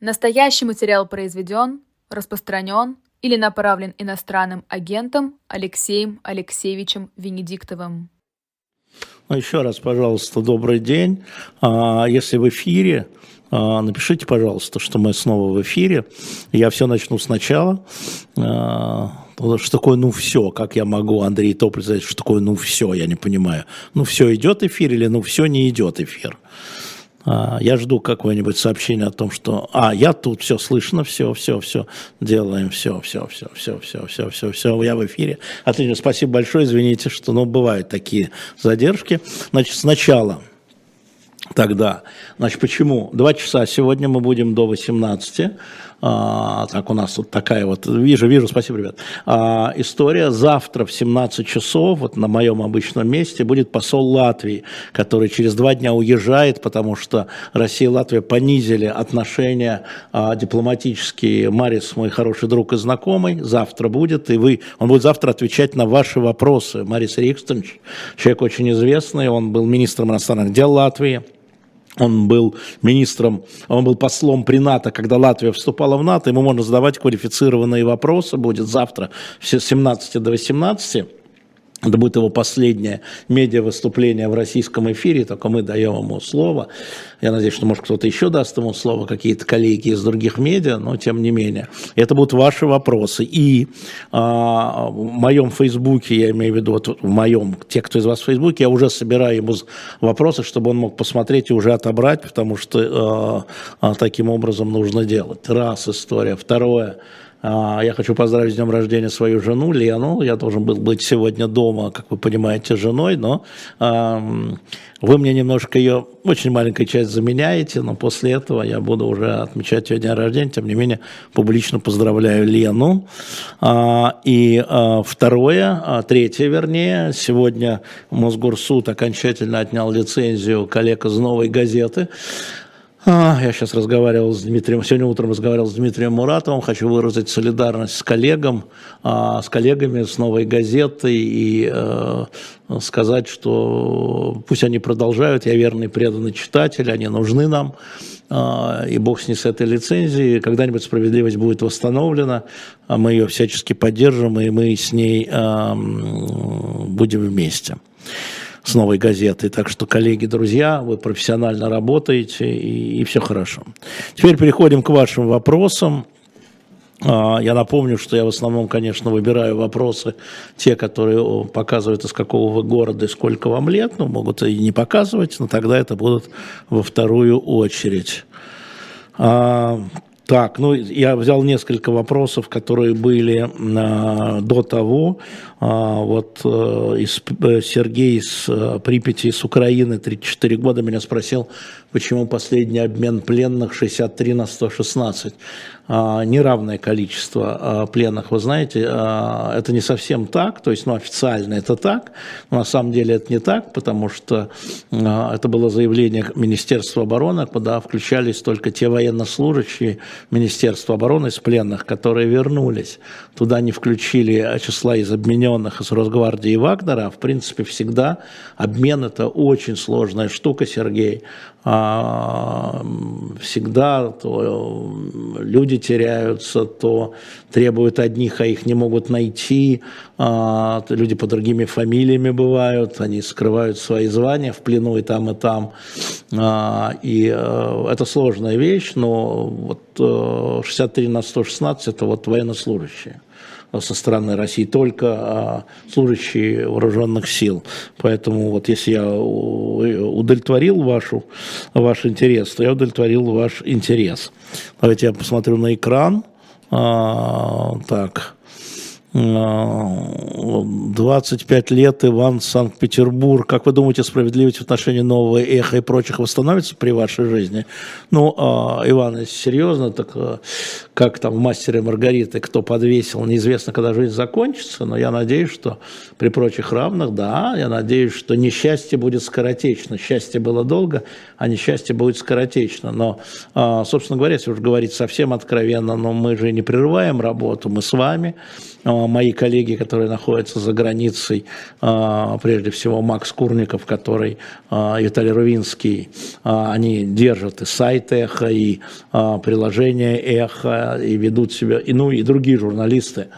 Настоящий материал произведен, распространен или направлен иностранным агентом Алексеем Алексеевичем Венедиктовым. Ну, еще раз, пожалуйста, добрый день. А, если в эфире, а, напишите, пожалуйста, что мы снова в эфире. Я все начну сначала. А, что такое «ну все»? Как я могу, Андрей Тополь, сказать, что такое «ну все»? Я не понимаю. «Ну все» идет эфир или «ну все» не идет эфир? А, я жду какое-нибудь сообщение о том, что, а, я тут, все слышно, все, все, все, делаем, все, все, все, все, все, все, все, все, я в эфире. Отлично, спасибо большое, извините, что, ну, бывают такие задержки. Значит, сначала тогда, значит, почему? Два часа сегодня мы будем до 18 а, так, у нас вот такая вот, вижу, вижу, спасибо, ребят. А, история. Завтра в 17 часов, вот на моем обычном месте, будет посол Латвии, который через два дня уезжает, потому что Россия и Латвия понизили отношения а, дипломатические. Марис, мой хороший друг и знакомый, завтра будет, и вы, он будет завтра отвечать на ваши вопросы. Марис Рикстович, человек очень известный, он был министром иностранных дел Латвии. Он был министром, он был послом при НАТО, когда Латвия вступала в НАТО. Ему можно задавать квалифицированные вопросы. Будет завтра с 17 до 18. Это будет его последнее медиа-выступление в российском эфире, только мы даем ему слово. Я надеюсь, что, может, кто-то еще даст ему слово, какие-то коллеги из других медиа, но тем не менее. Это будут ваши вопросы. И а, в моем Фейсбуке, я имею в виду, вот в моем, те, кто из вас в Фейсбуке, я уже собираю ему вопросы, чтобы он мог посмотреть и уже отобрать, потому что а, а, таким образом нужно делать. Раз история. Второе – я хочу поздравить с днем рождения свою жену Лену. Я должен был быть сегодня дома, как вы понимаете, женой, но вы мне немножко ее, очень маленькая часть заменяете, но после этого я буду уже отмечать ее день рождения. Тем не менее, публично поздравляю Лену. А, и а, второе, третье вернее, сегодня Мосгорсуд окончательно отнял лицензию коллег из «Новой газеты». А, я сейчас разговаривал с Дмитрием, сегодня утром разговаривал с Дмитрием Муратовым, хочу выразить солидарность с коллегом, а, с коллегами с «Новой газетой» и э, сказать, что пусть они продолжают, я верный преданный читатель, они нужны нам, а, и бог с ней с этой лицензией, когда-нибудь справедливость будет восстановлена, мы ее всячески поддержим, и мы с ней будем вместе с новой газетой. Так что, коллеги, друзья, вы профессионально работаете и, и все хорошо. Теперь переходим к вашим вопросам. А, я напомню, что я в основном, конечно, выбираю вопросы, те, которые показывают, из какого вы города и сколько вам лет, ну, могут и не показывать, но тогда это будут во вторую очередь. А, так, ну, я взял несколько вопросов, которые были э, до того. А, вот э, из, э, Сергей из э, Припяти, из Украины, 34 года, меня спросил, почему последний обмен пленных 63 на 116. А, неравное количество а, пленных, вы знаете, это не совсем так, то есть, ну, официально это так, но на самом деле это не так, потому что это было заявление Министерства обороны, куда включались только те военнослужащие Министерства обороны из пленных, которые вернулись. Туда не включили числа из обмененных объединенных из Росгвардии и Вагнера, в принципе, всегда обмен – это очень сложная штука, Сергей. А, всегда то люди теряются, то требуют одних, а их не могут найти. А, люди по другими фамилиями бывают, они скрывают свои звания в плену и там, и там. А, и э, это сложная вещь, но вот 63 э, на 116 – это вот военнослужащие со стороны России, только а, служащие вооруженных сил. Поэтому вот если я удовлетворил вашу, ваш интерес, то я удовлетворил ваш интерес. Давайте я посмотрю на экран. А, так. 25 лет, Иван, Санкт-Петербург. Как вы думаете, справедливость в отношении нового эха и прочих восстановится при вашей жизни? Ну, а, Иван, серьезно, так а, как там в «Мастере Маргариты» кто подвесил, неизвестно, когда жизнь закончится, но я надеюсь, что при прочих равных, да, я надеюсь, что несчастье будет скоротечно. Счастье было долго, а несчастье будет скоротечно. Но, а, собственно говоря, если уж говорить совсем откровенно, но мы же не прерываем работу, мы с вами, мои коллеги, которые находятся за границей, прежде всего Макс Курников, который Виталий Рувинский, они держат и сайт «Эхо», и приложение «Эхо», и ведут себя, и, ну и другие журналисты,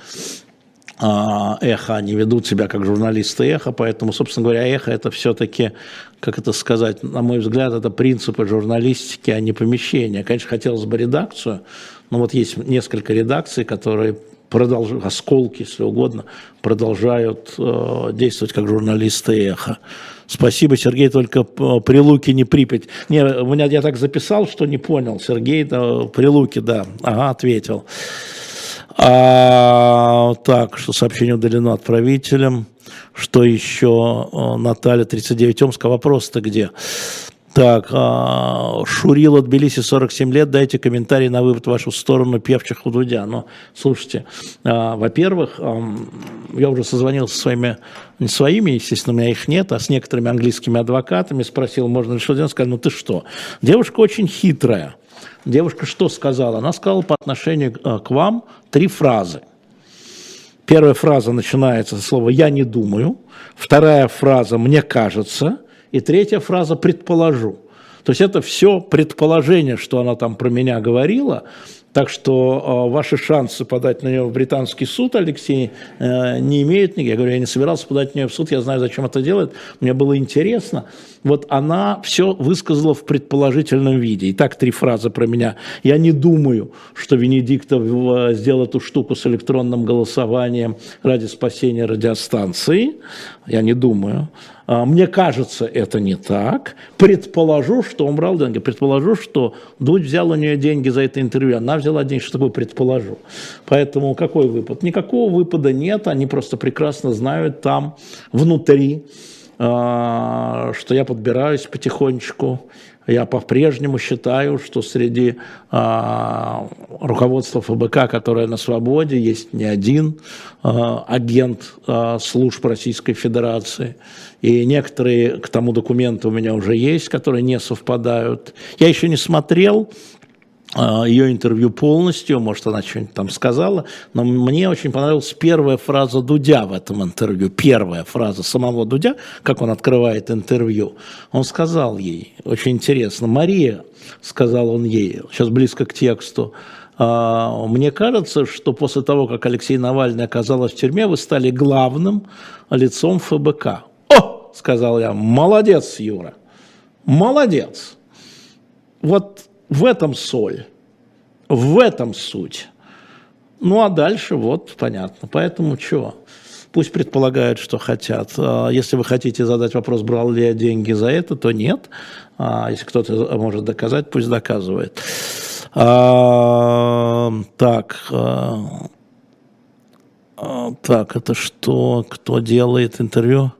эхо, они ведут себя как журналисты эхо, поэтому, собственно говоря, эхо это все-таки, как это сказать, на мой взгляд, это принципы журналистики, а не помещения. Конечно, хотелось бы редакцию, но вот есть несколько редакций, которые продолжают, осколки, если угодно, продолжают э, действовать как журналисты эхо. Спасибо, Сергей, только э, при Луке не Припять. Не, у меня я так записал, что не понял. Сергей, да, при Луке, да. Ага, ответил. А, так, что сообщение удалено отправителем. Что еще? Наталья, 39 Омска. Вопрос-то где? Так, а, Шурил от Тбилиси, 47 лет. Дайте комментарий на вывод в вашу сторону певчих у Дудя. Ну, слушайте, а, во-первых, а, я уже созвонился со своими, не своими, естественно, у меня их нет, а с некоторыми английскими адвокатами, спросил, можно ли что делать. Сказали, ну ты что? Девушка очень хитрая. Девушка что сказала? Она сказала по отношению э, к вам три фразы. Первая фраза начинается со слова «я не думаю», вторая фраза «мне кажется», и третья фраза «предположу». То есть это все предположение, что она там про меня говорила, так что э, ваши шансы подать на нее в британский суд, Алексей, э, не имеют никаких. Я говорю, я не собирался подать на нее в суд, я знаю, зачем это делает. Мне было интересно. Вот она все высказала в предположительном виде. Итак, три фразы про меня. Я не думаю, что Венедиктов э, сделал эту штуку с электронным голосованием ради спасения радиостанции. Я не думаю. А, мне кажется, это не так. Предположу, что он брал деньги. Предположу, что Дудь взял у нее деньги за это интервью. Она взяла деньги. Что такое предположу? Поэтому какой выпад? Никакого выпада нет. Они просто прекрасно знают там внутри, а, что я подбираюсь потихонечку я по-прежнему считаю, что среди а, руководства ФБК, которое на свободе, есть не один а, агент а, служб Российской Федерации. И некоторые к тому документу у меня уже есть, которые не совпадают. Я еще не смотрел ее интервью полностью, может, она что-нибудь там сказала, но мне очень понравилась первая фраза Дудя в этом интервью, первая фраза самого Дудя, как он открывает интервью. Он сказал ей, очень интересно, Мария, сказал он ей, сейчас близко к тексту, «А, мне кажется, что после того, как Алексей Навальный оказался в тюрьме, вы стали главным лицом ФБК. О, сказал я, молодец, Юра, молодец. Вот в этом соль, в этом суть. Ну а дальше вот понятно. Поэтому чего? Пусть предполагают, что хотят. А если вы хотите задать вопрос, брал ли я деньги за это, то нет. А если кто-то может доказать, пусть доказывает. А, так. Так, это что? Кто делает интервью?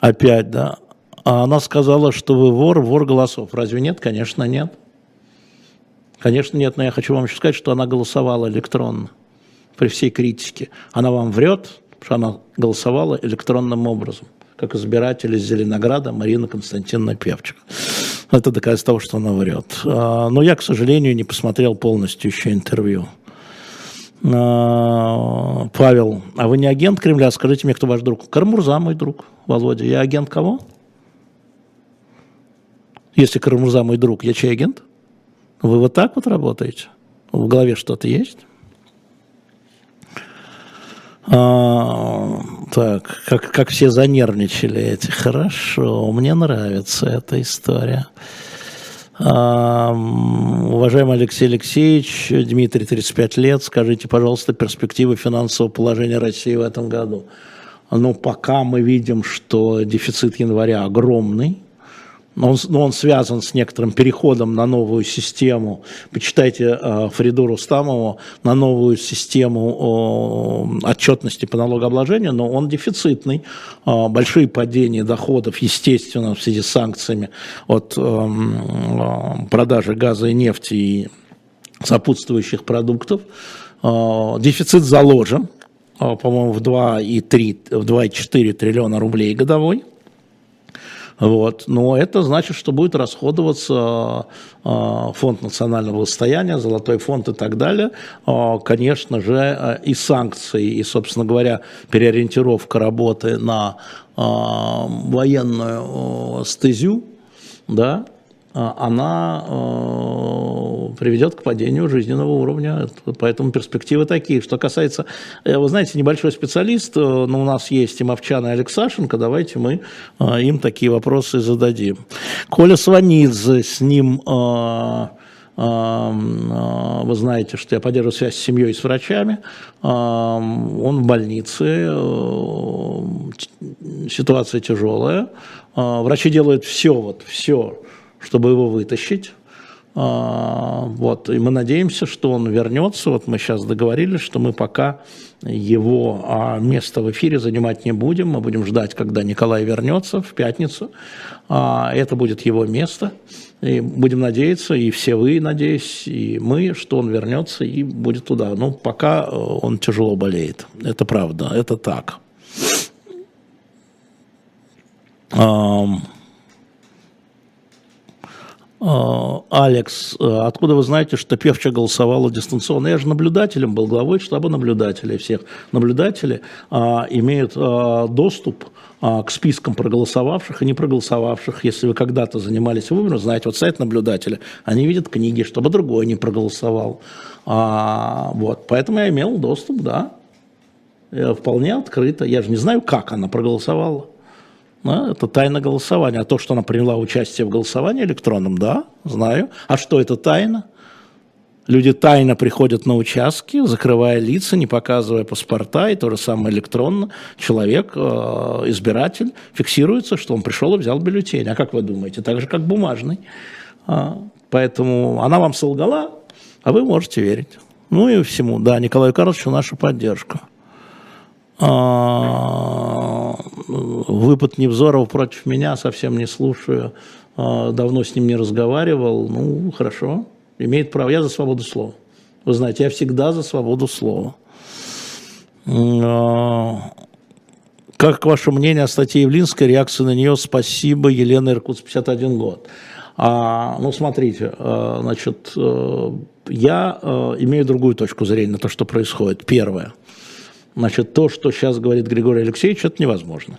Опять, да. А она сказала, что вы вор, вор голосов. Разве нет? Конечно, нет. Конечно, нет, но я хочу вам еще сказать, что она голосовала электронно при всей критике. Она вам врет, что она голосовала электронным образом, как избиратель из Зеленограда Марина Константиновна Певчик. Это доказательство того, что она врет. А, но я, к сожалению, не посмотрел полностью еще интервью. А, Павел, а вы не агент Кремля? Скажите мне, кто ваш друг? Кармурза мой друг, Володя. Я агент кого? Если Карамурза мой друг, я чей агент? Вы вот так вот работаете? В голове что-то есть? А, так, как, как все занервничали эти. Хорошо, мне нравится эта история. А, уважаемый Алексей Алексеевич, Дмитрий, 35 лет, скажите, пожалуйста, перспективы финансового положения России в этом году. Ну, пока мы видим, что дефицит января огромный, но он, но он связан с некоторым переходом на новую систему. Почитайте э, Фриду Рустамову на новую систему э, отчетности по налогообложению, но он дефицитный. Э, большие падения доходов, естественно, в связи с санкциями от э, э, продажи газа и нефти и сопутствующих продуктов. Э, дефицит заложен, э, по-моему, в 2,3, в 2,4 триллиона рублей годовой. Вот. Но это значит, что будет расходоваться а, фонд национального состояния, золотой фонд и так далее. А, конечно же, и санкции, и, собственно говоря, переориентировка работы на военную стезю, да, а, она э, приведет к падению жизненного уровня. Поэтому перспективы такие. Что касается, э, вы знаете, небольшой специалист, э, но у нас есть и Мовчан, и Алексашенко, давайте мы им такие вопросы зададим. Коля Сванидзе, с ним вы знаете, что я поддерживаю связь с семьей и с врачами. Он в больнице, ситуация тяжелая. Врачи делают все, вот все, чтобы его вытащить. А, вот, и мы надеемся, что он вернется. Вот мы сейчас договорились, что мы пока его а, место в эфире занимать не будем. Мы будем ждать, когда Николай вернется в пятницу. А, это будет его место. И будем надеяться, и все вы, надеюсь, и мы, что он вернется и будет туда. Но пока э, он тяжело болеет. Это правда, это так. Алекс, э, откуда вы знаете, что Певча голосовала дистанционно? Я же наблюдателем был, главой штаба наблюдателей всех. Наблюдатели а, имеют а, доступ а, к спискам проголосовавших и не проголосовавших. Если вы когда-то занимались выбором, знаете, вот сайт наблюдателя, они видят книги, чтобы другой не проголосовал. А, вот, поэтому я имел доступ, да, э, вполне открыто. Я же не знаю, как она проголосовала. Да, это тайна голосования. А то, что она приняла участие в голосовании электронном, да, знаю. А что это тайна? Люди тайно приходят на участки, закрывая лица, не показывая паспорта, и то же самое электронно. Человек, э, избиратель, фиксируется, что он пришел и взял бюллетень. А как вы думаете? Так же, как бумажный. А, поэтому она вам солгала, а вы можете верить. Ну и всему. Да, Николаю Карловичу нашу поддержку. А, выпад Невзоров против меня совсем не слушаю, а, давно с ним не разговаривал, ну, хорошо, имеет право, я за свободу слова. Вы знаете, я всегда за свободу слова. А, как ваше мнение о статье Явлинской, реакция на нее «Спасибо, Елена Иркутс, 51 год». А, ну, смотрите, значит, э, я э, имею другую точку зрения на то, что происходит. Первое – Значит, то, что сейчас говорит Григорий Алексеевич, это невозможно.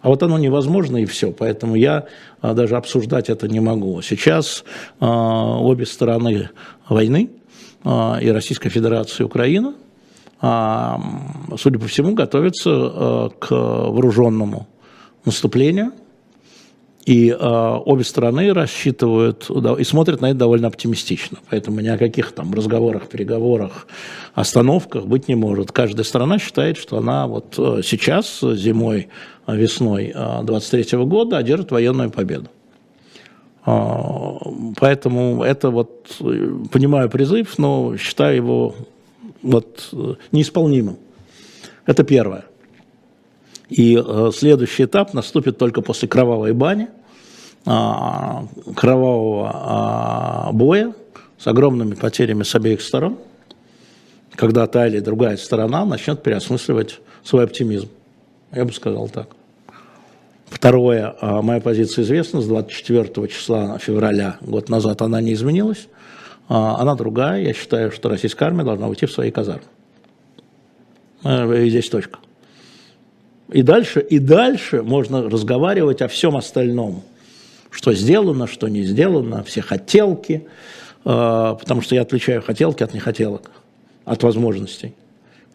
А вот оно невозможно и все, поэтому я а, даже обсуждать это не могу. Сейчас а, обе стороны войны, а, и Российская Федерация, и Украина, а, судя по всему, готовятся а, к вооруженному наступлению – и э, обе стороны рассчитывают да, и смотрят на это довольно оптимистично. Поэтому ни о каких там разговорах, переговорах, остановках быть не может. Каждая страна считает, что она вот э, сейчас, зимой, весной 23 э, года одержит военную победу. Э, поэтому это вот, понимаю призыв, но считаю его вот неисполнимым. Это первое. И э, следующий этап наступит только после кровавой бани, а, кровавого а, боя с огромными потерями с обеих сторон, когда та или другая сторона начнет переосмысливать свой оптимизм. Я бы сказал так. Второе, а, моя позиция известна, с 24 числа февраля, год назад, она не изменилась. Она другая. Я считаю, что российская армия должна уйти в свои казармы. Э, и здесь точка. И дальше, и дальше можно разговаривать о всем остальном – что сделано, что не сделано, все хотелки, э, потому что я отличаю хотелки от нехотелок, от возможностей.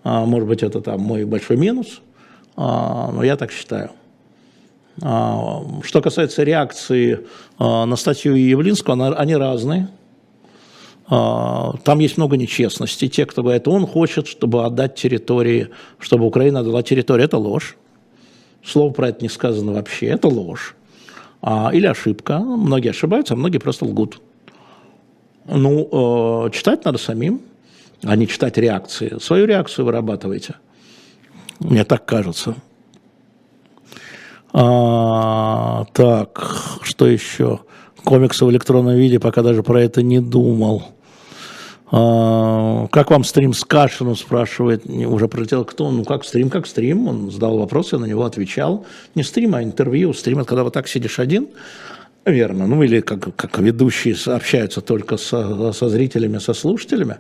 А, может быть, это там мой большой минус, а, но я так считаю. А, что касается реакции на статью Явлинского, они разные. Там есть много нечестности. Те, кто говорит, он хочет, чтобы отдать территории, чтобы Украина отдала территорию, это ложь. Слово про это не сказано вообще, это ложь или ошибка. Многие ошибаются, а многие просто лгут. Ну, э, читать надо самим, а не читать реакции. Свою реакцию вырабатывайте. Мне так кажется. А, так, что еще? Комиксы в электронном виде, пока даже про это не думал. А, как вам стрим с Кашиным, спрашивает, уже пролетел кто? Ну, как стрим, как стрим. Он задал вопрос, я на него отвечал. Не стрим, а интервью. Стрим – это когда вот так сидишь один, верно. Ну, или как, как ведущие общаются только со, со зрителями, со слушателями.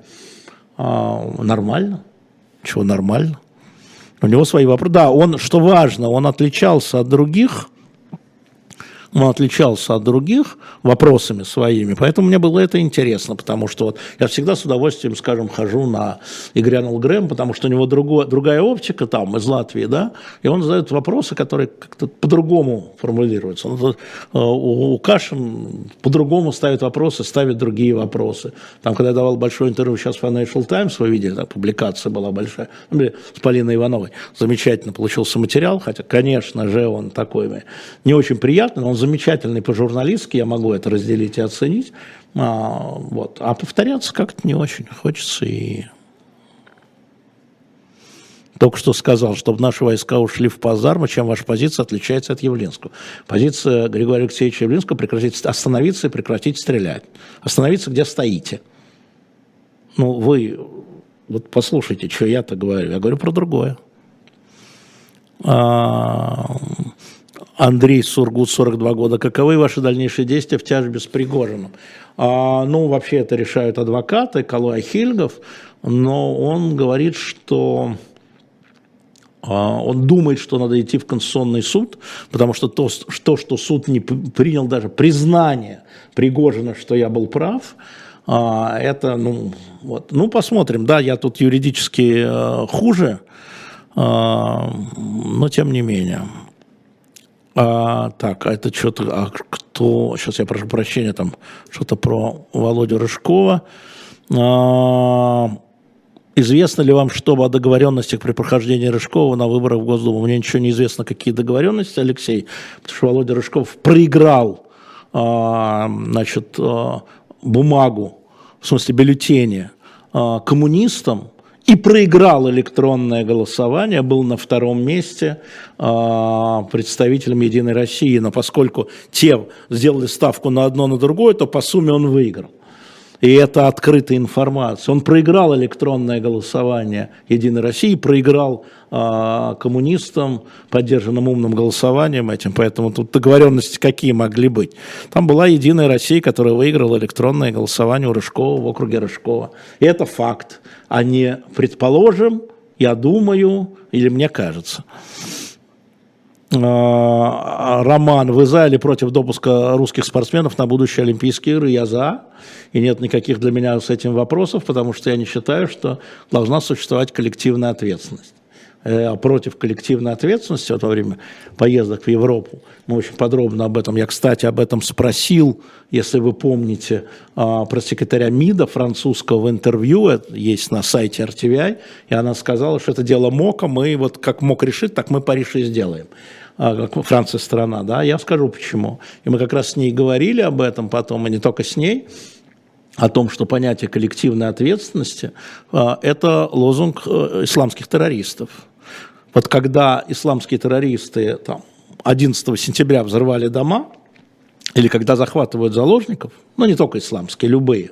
А, нормально. Чего нормально? У него свои вопросы. Да, он, что важно, он отличался от других – он отличался от других вопросами своими, поэтому мне было это интересно, потому что вот я всегда с удовольствием, скажем, хожу на Игрянул Грэм, потому что у него другое, другая оптика там, из Латвии, да, и он задает вопросы, которые как-то по-другому формулируются. Он, э, у, у Кашин по-другому ставит вопросы, ставит другие вопросы. Там, когда я давал большое интервью сейчас в Financial Times, вы видели, там публикация была большая, с Полиной Ивановой, замечательно получился материал, хотя, конечно же, он такой не очень приятный, но он замечательный по-журналистски, я могу это разделить и оценить. А, вот. а повторяться как-то не очень хочется. И только что сказал, чтобы наши войска ушли в Пазарму, чем ваша позиция отличается от Явлинского. Позиция Григория Алексеевича Явлинского прекратить, остановиться и прекратить стрелять. Остановиться, где стоите. Ну, вы вот послушайте, что я-то говорю. Я говорю про другое. А, Андрей Сургут, 42 года. Каковы ваши дальнейшие действия в тяжбе с Пригожиным? А, ну, вообще это решают адвокаты, Калуя Хильгов, но он говорит, что а, он думает, что надо идти в Конституционный суд, потому что то, что, что суд не принял даже признание Пригожина, что я был прав, а, это, ну, вот. ну, посмотрим. Да, я тут юридически э, хуже, а, но тем не менее. А, так, а это что-то, а кто, сейчас я прошу прощения, там что-то про Володю Рыжкова. А, известно ли вам что о договоренностях при прохождении Рыжкова на выборах в Госдуму? Мне ничего не известно, какие договоренности, Алексей, потому что Володя Рыжков проиграл а, значит, а, бумагу, в смысле бюллетени, а, коммунистам, и проиграл электронное голосование, был на втором месте э, представителем «Единой России», но поскольку те сделали ставку на одно, на другое, то по сумме он выиграл. И это открытая информация. Он проиграл электронное голосование Единой России, проиграл э, коммунистам, поддержанным умным голосованием этим, поэтому тут договоренности какие могли быть. Там была Единая Россия, которая выиграла электронное голосование у Рыжкова в округе Рыжкова. И это факт, а не предположим, я думаю или мне кажется. А, Роман, вы за или против допуска русских спортсменов на будущие Олимпийские игры? Я за. И нет никаких для меня с этим вопросов, потому что я не считаю, что должна существовать коллективная ответственность. Э, против коллективной ответственности вот во время поездок в Европу. Мы очень подробно об этом, я, кстати, об этом спросил, если вы помните, а, про секретаря МИДа французского в интервью, это есть на сайте RTVI, и она сказала, что это дело МОКа, мы вот как МОК решит, так мы Париж и сделаем. А, Франция страна, да, я скажу почему. И мы как раз с ней говорили об этом потом, и не только с ней, о том, что понятие коллективной ответственности а, – это лозунг э, исламских террористов. Вот когда исламские террористы там, 11 сентября взорвали дома, или когда захватывают заложников, ну не только исламские, любые,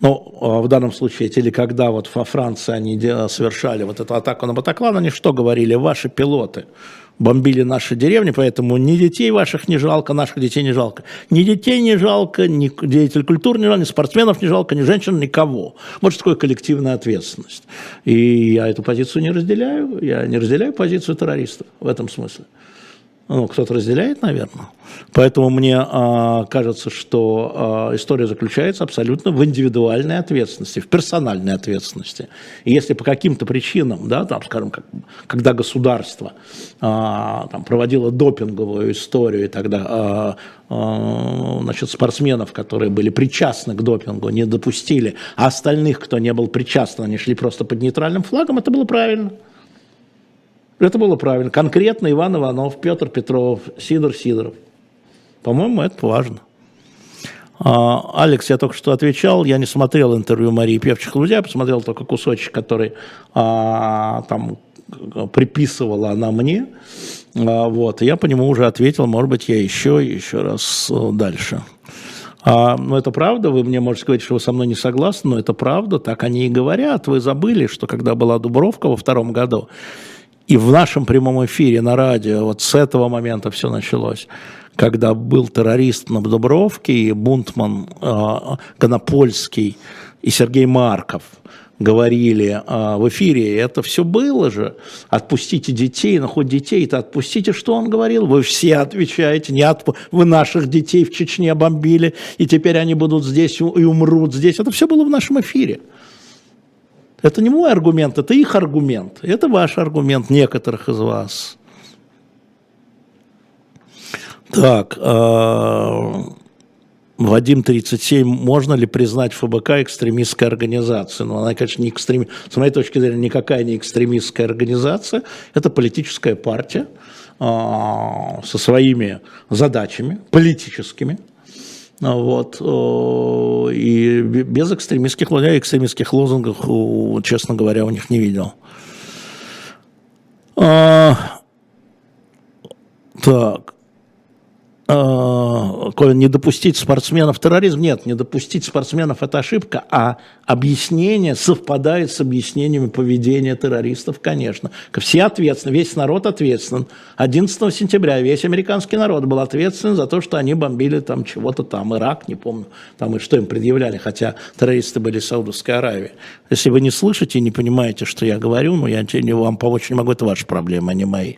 но а, в данном случае, или когда вот во Франции они совершали вот эту атаку на Батаклан, они что говорили? Ваши пилоты бомбили наши деревни, поэтому ни детей ваших не жалко, наших детей не жалко. Ни детей не жалко, ни деятелей культуры не жалко, ни спортсменов не жалко, ни женщин, никого. Вот что такое коллективная ответственность. И я эту позицию не разделяю, я не разделяю позицию террористов в этом смысле. Ну, кто-то разделяет, наверное. Поэтому мне э, кажется, что э, история заключается абсолютно в индивидуальной ответственности, в персональной ответственности. И если по каким-то причинам, да, там, скажем, как, когда государство э, там, проводило допинговую историю, и тогда э, э, значит, спортсменов, которые были причастны к допингу, не допустили, а остальных, кто не был причастен, они шли просто под нейтральным флагом, это было правильно. Это было правильно. Конкретно Иван Иванов, Петр Петров, Сидор Сидоров. По-моему, это важно. А, Алекс, я только что отвечал, я не смотрел интервью Марии Певчих Лудя, посмотрел только кусочек, который а, там приписывала она мне. А, вот, я по нему уже ответил, может быть, я еще, еще раз э, дальше. А, ну, это правда, вы мне можете сказать, что вы со мной не согласны, но это правда, так они и говорят. Вы забыли, что когда была Дубровка во втором году, и в нашем прямом эфире на радио, вот с этого момента все началось, когда был террорист на Дубровке, и Бунтман, э, Конопольский и Сергей Марков – говорили а, в эфире, это все было же. Отпустите детей, ну хоть детей-то отпустите, что он говорил? Вы все отвечаете, не отпу... вы наших детей в Чечне бомбили, и теперь они будут здесь и умрут здесь. Это все было в нашем эфире. Это не мой аргумент, это их аргумент. Это ваш аргумент некоторых из вас. Так, э, Вадим 37, можно ли признать ФБК экстремистской организацией? Ну, она, конечно, не экстрем... с моей точки зрения, никакая не экстремистская организация. Это политическая партия э, со своими задачами политическими. Вот, э, и без экстремистских, я экстремистских лозунгов, честно говоря, у них не видел. А, так. Э, не допустить спортсменов терроризм. Нет, не допустить спортсменов – это ошибка, а объяснение совпадает с объяснениями поведения террористов, конечно. Все ответственны, весь народ ответственен. 11 сентября весь американский народ был ответственен за то, что они бомбили там чего-то там, Ирак, не помню, там и что им предъявляли, хотя террористы были из Саудовской Аравии. Если вы не слышите и не понимаете, что я говорю, ну, я вам помочь не могу, это ваша проблема, а не мои.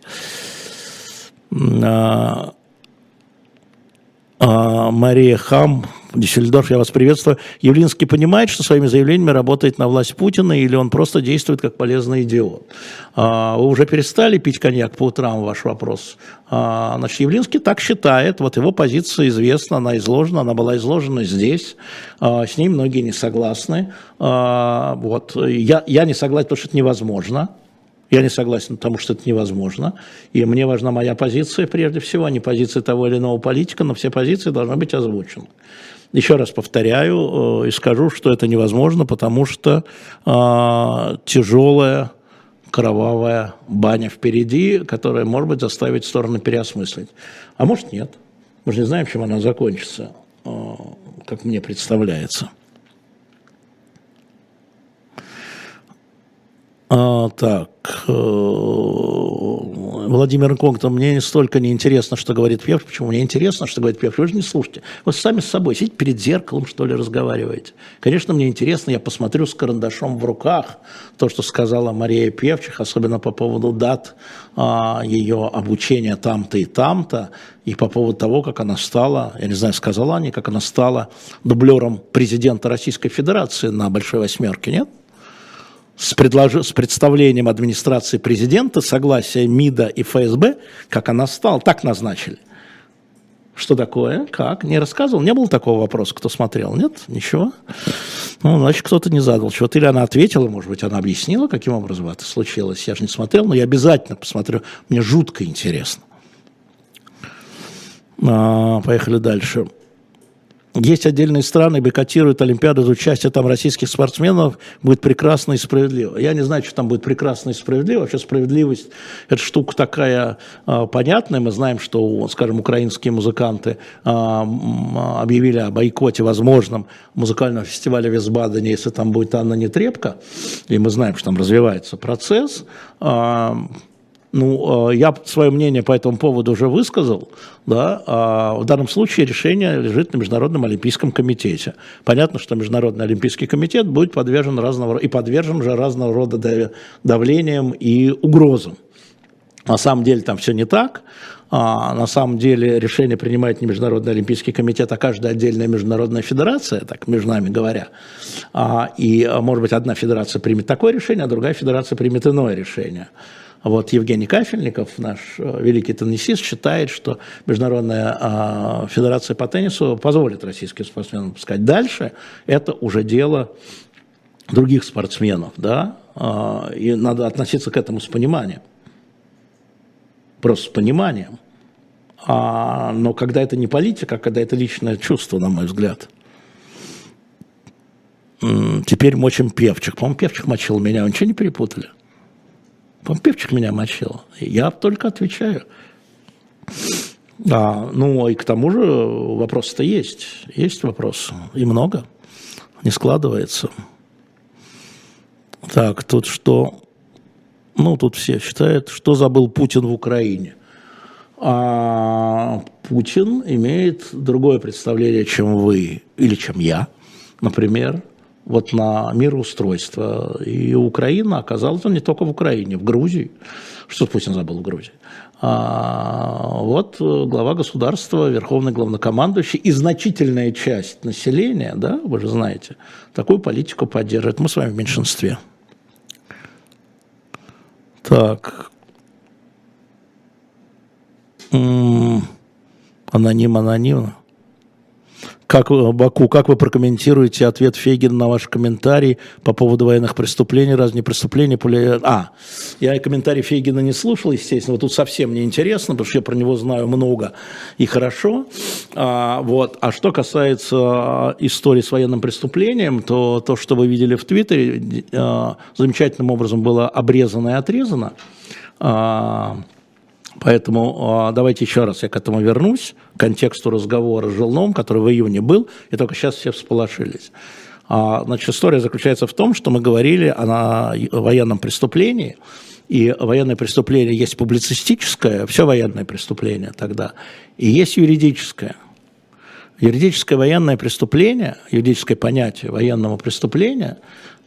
А, а, Мария Хам, Дюссельдорф, я вас приветствую. Явлинский понимает, что своими заявлениями работает на власть Путина, или он просто действует как полезный идиот? А, вы уже перестали пить коньяк по утрам, ваш вопрос. А, значит, Явлинский так считает, вот его позиция известна, она изложена, она была изложена здесь, с ней многие не согласны. Вот. Я, я не согласен, потому что это невозможно. Я не согласен, потому что это невозможно. И мне важна моя позиция, прежде всего, а не позиция того или иного политика, но все позиции должны быть озвучены. Еще раз повторяю э, и скажу, что это невозможно, потому что э, тяжелая кровавая баня впереди, которая, может быть, заставит стороны переосмыслить. А может, нет. Мы же не знаем, чем она закончится, э, как мне представляется. А, так, э, Владимир Конгто, мне не столько не интересно, что говорит Певч. Почему? Мне интересно, что говорит Певч. Вы же не слушайте. Вы сами с собой сидите перед зеркалом, что ли, разговариваете. Конечно, мне интересно, я посмотрю с карандашом в руках то, что сказала Мария Певчих, особенно по поводу дат а, ее обучения там-то и там-то, и по поводу того, как она стала, я не знаю, сказала они, как она стала дублером президента Российской Федерации на Большой Восьмерке, нет? С, предлож... с представлением администрации президента, согласия МИДа и ФСБ, как она стала, так назначили. Что такое? Как? Не рассказывал? Не было такого вопроса, кто смотрел? Нет? Ничего? Ну, значит, кто-то не задал чего-то. Или она ответила, может быть, она объяснила, каким образом это случилось. Я же не смотрел, но я обязательно посмотрю. Мне жутко интересно. А, поехали дальше. Есть отдельные страны, бойкотируют Олимпиаду за участие там российских спортсменов, будет прекрасно и справедливо. Я не знаю, что там будет прекрасно и справедливо. Вообще справедливость – это штука такая а, понятная. Мы знаем, что, скажем, украинские музыканты а, объявили о бойкоте возможном музыкального фестиваля в Висбадене, если там будет Анна Нетребко. И мы знаем, что там развивается процесс. А, ну, э, я свое мнение по этому поводу уже высказал, да, а в данном случае решение лежит на Международном Олимпийском комитете. Понятно, что Международный Олимпийский комитет будет подвержен разного, и подвержен уже разного рода давлениям и угрозам. На самом деле там все не так. А, на самом деле решение принимает не Международный Олимпийский комитет, а каждая отдельная международная федерация, так между нами говоря. А, и, может быть, одна федерация примет такое решение, а другая федерация примет иное решение. Вот Евгений Кафельников, наш э, великий теннисист, считает, что Международная э, федерация по теннису позволит российским спортсменам пускать дальше. Это уже дело других спортсменов, да, э, и надо относиться к этому с пониманием. Просто с пониманием. А, но когда это не политика, а когда это личное чувство, на мой взгляд. Теперь мочим Певчих. По-моему, Певчих мочил меня, вы ничего не перепутали? Помпевчик меня мочил. Я только отвечаю. А, ну и к тому же вопрос-то есть. Есть вопрос. И много. Не складывается. Так, тут что? Ну, тут все считают, что забыл Путин в Украине. А Путин имеет другое представление, чем вы или чем я, например, вот на мироустройство. И Украина оказалась не только в Украине, в Грузии. Что Путин забыл в Грузии? А, вот глава государства, верховный главнокомандующий и значительная часть населения, да, вы же знаете, такую политику поддерживает. Мы с вами в меньшинстве. Так. Аноним, анонимно. Как, Баку, как вы прокомментируете ответ Фейгина на ваш комментарий по поводу военных преступлений, раз не преступления? Поли... А, я комментарий Фейгина не слушал, естественно, вот тут совсем не интересно, потому что я про него знаю много и хорошо. А, вот. а что касается истории с военным преступлением, то то, что вы видели в Твиттере, а, замечательным образом было обрезано и отрезано. А, Поэтому а, давайте еще раз я к этому вернусь, к контексту разговора с Жилном, который в июне был, и только сейчас все всполошились. А, значит, история заключается в том, что мы говорили о военном преступлении, и военное преступление есть публицистическое, все военное преступление тогда, и есть юридическое. Юридическое военное преступление, юридическое понятие военного преступления,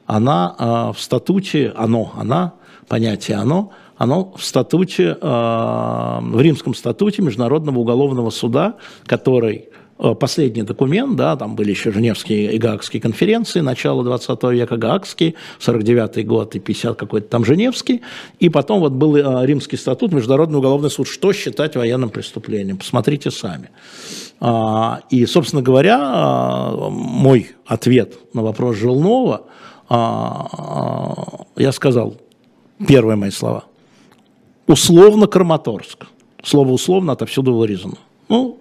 она а, в статуте, оно, она, понятие оно – оно в статуте, э, в римском статуте Международного уголовного суда, который э, последний документ, да, там были еще Женевские и Гаагские конференции, начало 20 века Гаагский, 49 год и 50 какой-то там Женевский, и потом вот был э, Римский статут, Международный уголовный суд, что считать военным преступлением, посмотрите сами. А, и, собственно говоря, мой ответ на вопрос Жилнова, я сказал, первые мои слова – условно Краматорск. Слово условно отовсюду вырезано. Ну,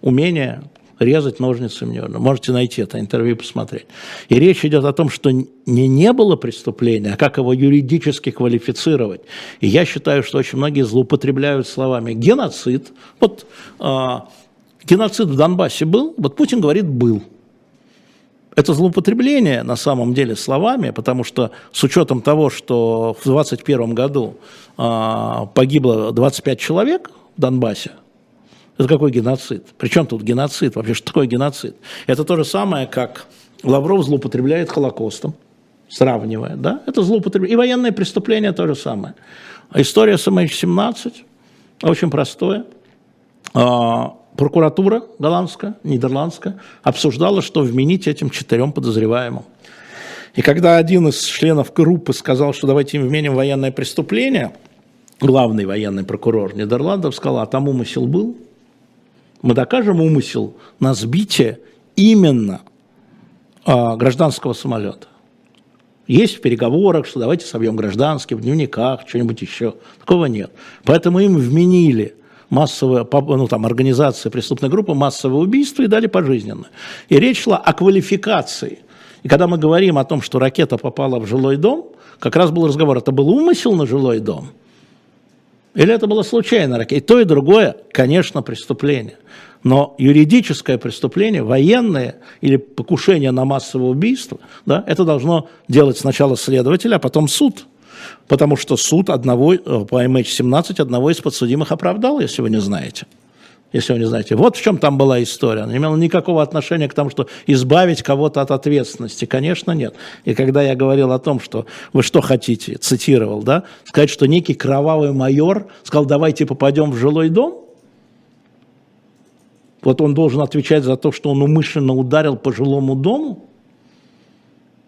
умение резать ножницами. Можете найти это интервью посмотреть. И речь идет о том, что не не было преступления, а как его юридически квалифицировать. И я считаю, что очень многие злоупотребляют словами геноцид. Вот э, геноцид в Донбассе был, вот Путин говорит был. Это злоупотребление на самом деле словами, потому что с учетом того, что в 2021 году а, погибло 25 человек в Донбассе, это какой геноцид? Причем тут геноцид? Вообще, что такое геноцид? Это то же самое, как Лавров злоупотребляет Холокостом, сравнивая, да? Это злоупотребление. И военное преступление то же самое. История с MH17 очень простое. Прокуратура голландская, нидерландская, обсуждала, что вменить этим четырем подозреваемым. И когда один из членов группы сказал, что давайте им вменим военное преступление, главный военный прокурор Нидерландов сказал, а там умысел был. Мы докажем умысел на сбитие именно а, гражданского самолета. Есть в переговорах, что давайте собьем гражданский, в дневниках, что-нибудь еще. Такого нет. Поэтому им вменили массовая, ну, там, организация преступной группы, массовое убийство и дали пожизненно. И речь шла о квалификации. И когда мы говорим о том, что ракета попала в жилой дом, как раз был разговор, это был умысел на жилой дом? Или это было случайно ракета? И то, и другое, конечно, преступление. Но юридическое преступление, военное или покушение на массовое убийство, да, это должно делать сначала следователь, а потом суд. Потому что суд одного, э, по MH17 одного из подсудимых оправдал, если вы не знаете. Если вы не знаете. Вот в чем там была история. Она не имела никакого отношения к тому, что избавить кого-то от ответственности. Конечно, нет. И когда я говорил о том, что вы что хотите, цитировал, да, сказать, что некий кровавый майор сказал, давайте попадем в жилой дом, вот он должен отвечать за то, что он умышленно ударил по жилому дому?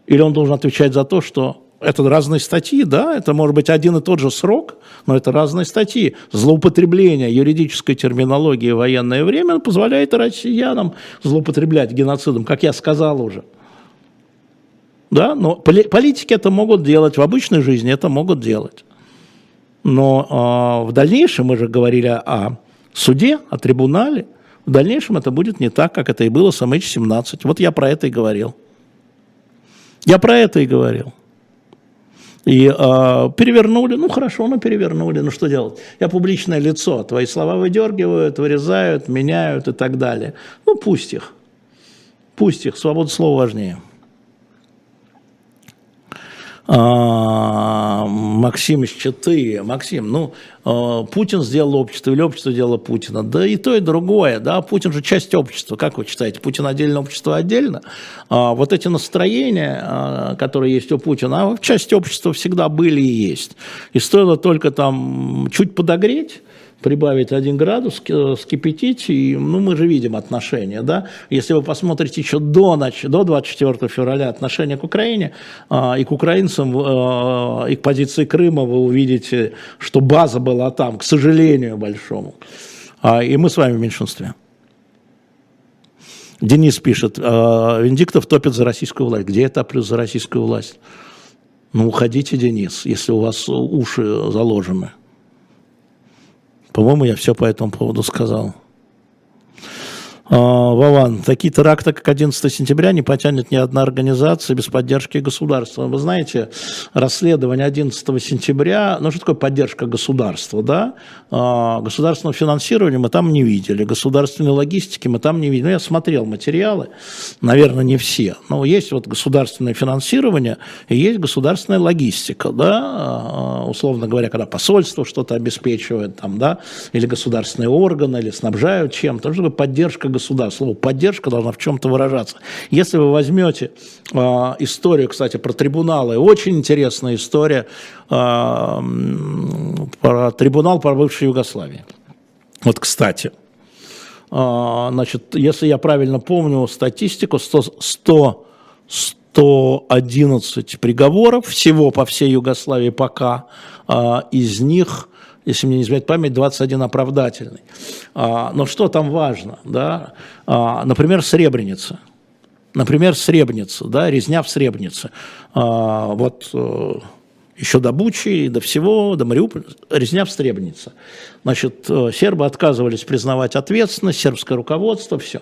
Или он должен отвечать за то, что это разные статьи, да, это может быть один и тот же срок, но это разные статьи. Злоупотребление юридической терминологии в военное время позволяет россиянам злоупотреблять геноцидом, как я сказал уже. Да, но политики это могут делать, в обычной жизни это могут делать. Но э, в дальнейшем, мы же говорили о суде, о трибунале, в дальнейшем это будет не так, как это и было с MH17. Вот я про это и говорил. Я про это и говорил. И э, перевернули, ну хорошо, ну перевернули, ну что делать? Я публичное лицо, твои слова выдергивают, вырезают, меняют и так далее. Ну пусть их, пусть их, свобода слова важнее. А, Максим из Читы. Максим, ну, а, Путин сделал общество или общество сделало Путина? Да и то, и другое, да, Путин же часть общества, как вы считаете, Путин отдельно, общество отдельно? А вот эти настроения, которые есть у Путина, в части общества всегда были и есть. И стоило только там чуть подогреть, прибавить 1 градус, скипятить, и ну, мы же видим отношения. Да? Если вы посмотрите еще до, ночи, до 24 февраля отношения к Украине а, и к украинцам, а, и к позиции Крыма, вы увидите, что база была там, к сожалению большому. А, и мы с вами в меньшинстве. Денис пишет, а, Венедиктов топит за российскую власть. Где это плюс за российскую власть? Ну, уходите, Денис, если у вас уши заложены. По-моему, я все по этому поводу сказал. А, Вован, такие теракты, как 11 сентября, не потянет ни одна организация без поддержки государства. Вы знаете, расследование 11 сентября, ну что такое поддержка государства, да? А, государственного финансирования мы там не видели, государственной логистики мы там не видели. Ну, я смотрел материалы, наверное, не все, но есть вот государственное финансирование и есть государственная логистика, да, а, условно говоря, когда посольство что-то обеспечивает там, да, или государственные органы, или снабжают чем-то, чтобы поддержка государства. Слово поддержка должна в чем-то выражаться. Если вы возьмете э, историю, кстати, про трибуналы, очень интересная история э, про трибунал по бывшей Югославии. Вот, кстати, э, значит, если я правильно помню статистику, 100, 100, 111 приговоров всего по всей Югославии пока, из них если мне не изменяет память, 21 оправдательный. А, но что там важно? Да? А, например, Сребреница. Например, Сребреница, да, резня в Сребренице. А, вот э, еще до Бучи, до всего, до Мариуполя, резня в Сребренице. Значит, э, сербы отказывались признавать ответственность, сербское руководство, все.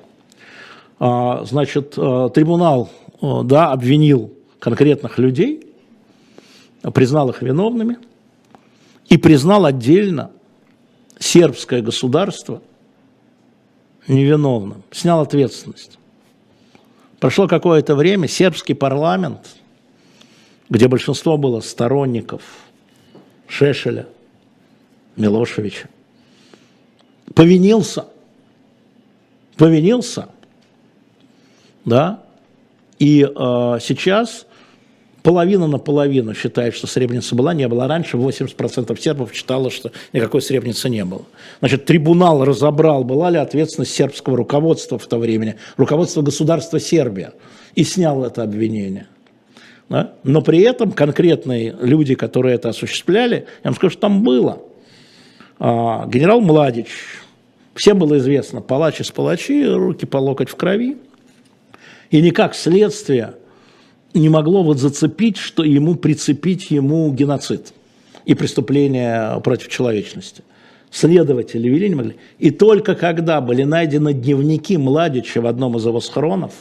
А, значит, э, трибунал, да, обвинил конкретных людей, признал их виновными – и признал отдельно сербское государство невиновным, снял ответственность. Прошло какое-то время, сербский парламент, где большинство было сторонников Шешеля, Милошевича, повинился, повинился, да, и э, сейчас половина на половину считает, что Сребреница была, не было. Раньше 80% сербов считало, что никакой Сребреницы не было. Значит, трибунал разобрал, была ли ответственность сербского руководства в то время, руководство государства Сербия, и снял это обвинение. Да? Но при этом конкретные люди, которые это осуществляли, я вам скажу, что там было. А, генерал Младич, всем было известно, палач из палачи, руки по локоть в крови, и никак следствие – не могло вот зацепить, что ему прицепить ему геноцид и преступление против человечности. Следователи вели не могли. И только когда были найдены дневники Младича в одном из его схронов,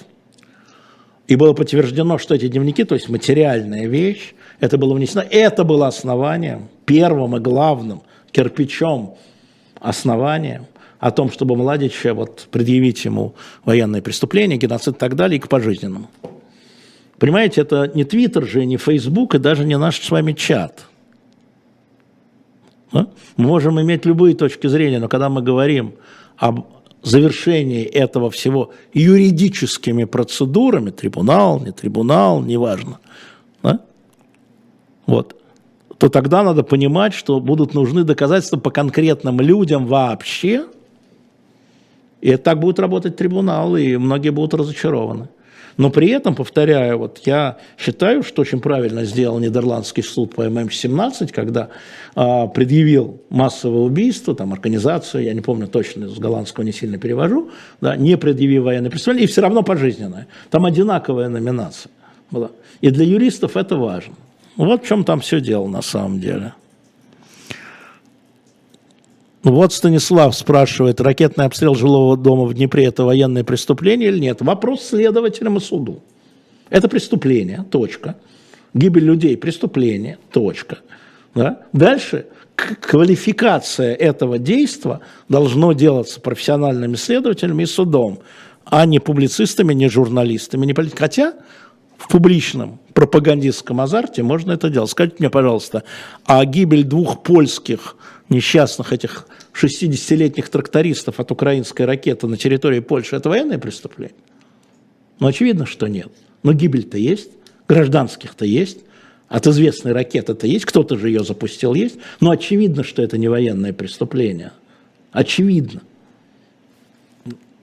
и было подтверждено, что эти дневники, то есть материальная вещь, это было внесено, это было основанием, первым и главным кирпичом основанием о том, чтобы Младича вот, предъявить ему военные преступления, геноцид и так далее, и к пожизненному. Понимаете, это не Твиттер же, не Фейсбук и даже не наш с вами чат. Мы можем иметь любые точки зрения, но когда мы говорим об завершении этого всего юридическими процедурами, трибунал, не трибунал, неважно, да? вот, то тогда надо понимать, что будут нужны доказательства по конкретным людям вообще, и так будет работать трибунал, и многие будут разочарованы. Но при этом, повторяю, вот я считаю, что очень правильно сделал Нидерландский суд по ММ-17, когда а, предъявил массовое убийство, там, организацию, я не помню точно, с голландского не сильно перевожу, да, не предъявив военное преступление, и все равно пожизненное. Там одинаковая номинация была. И для юристов это важно. Вот в чем там все дело на самом деле. Вот Станислав спрашивает, ракетный обстрел жилого дома в Днепре – это военное преступление или нет? Вопрос следователям и суду. Это преступление, точка. Гибель людей – преступление, точка. Да? Дальше квалификация этого действия должно делаться профессиональными следователями и судом, а не публицистами, не журналистами, не полит... Хотя в публичном пропагандистском азарте можно это делать. Скажите мне, пожалуйста, а гибель двух польских несчастных этих 60-летних трактористов от украинской ракеты на территории Польши – это военное преступление? Ну, очевидно, что нет. Но гибель-то есть, гражданских-то есть, от известной ракеты-то есть, кто-то же ее запустил, есть. Но очевидно, что это не военное преступление. Очевидно.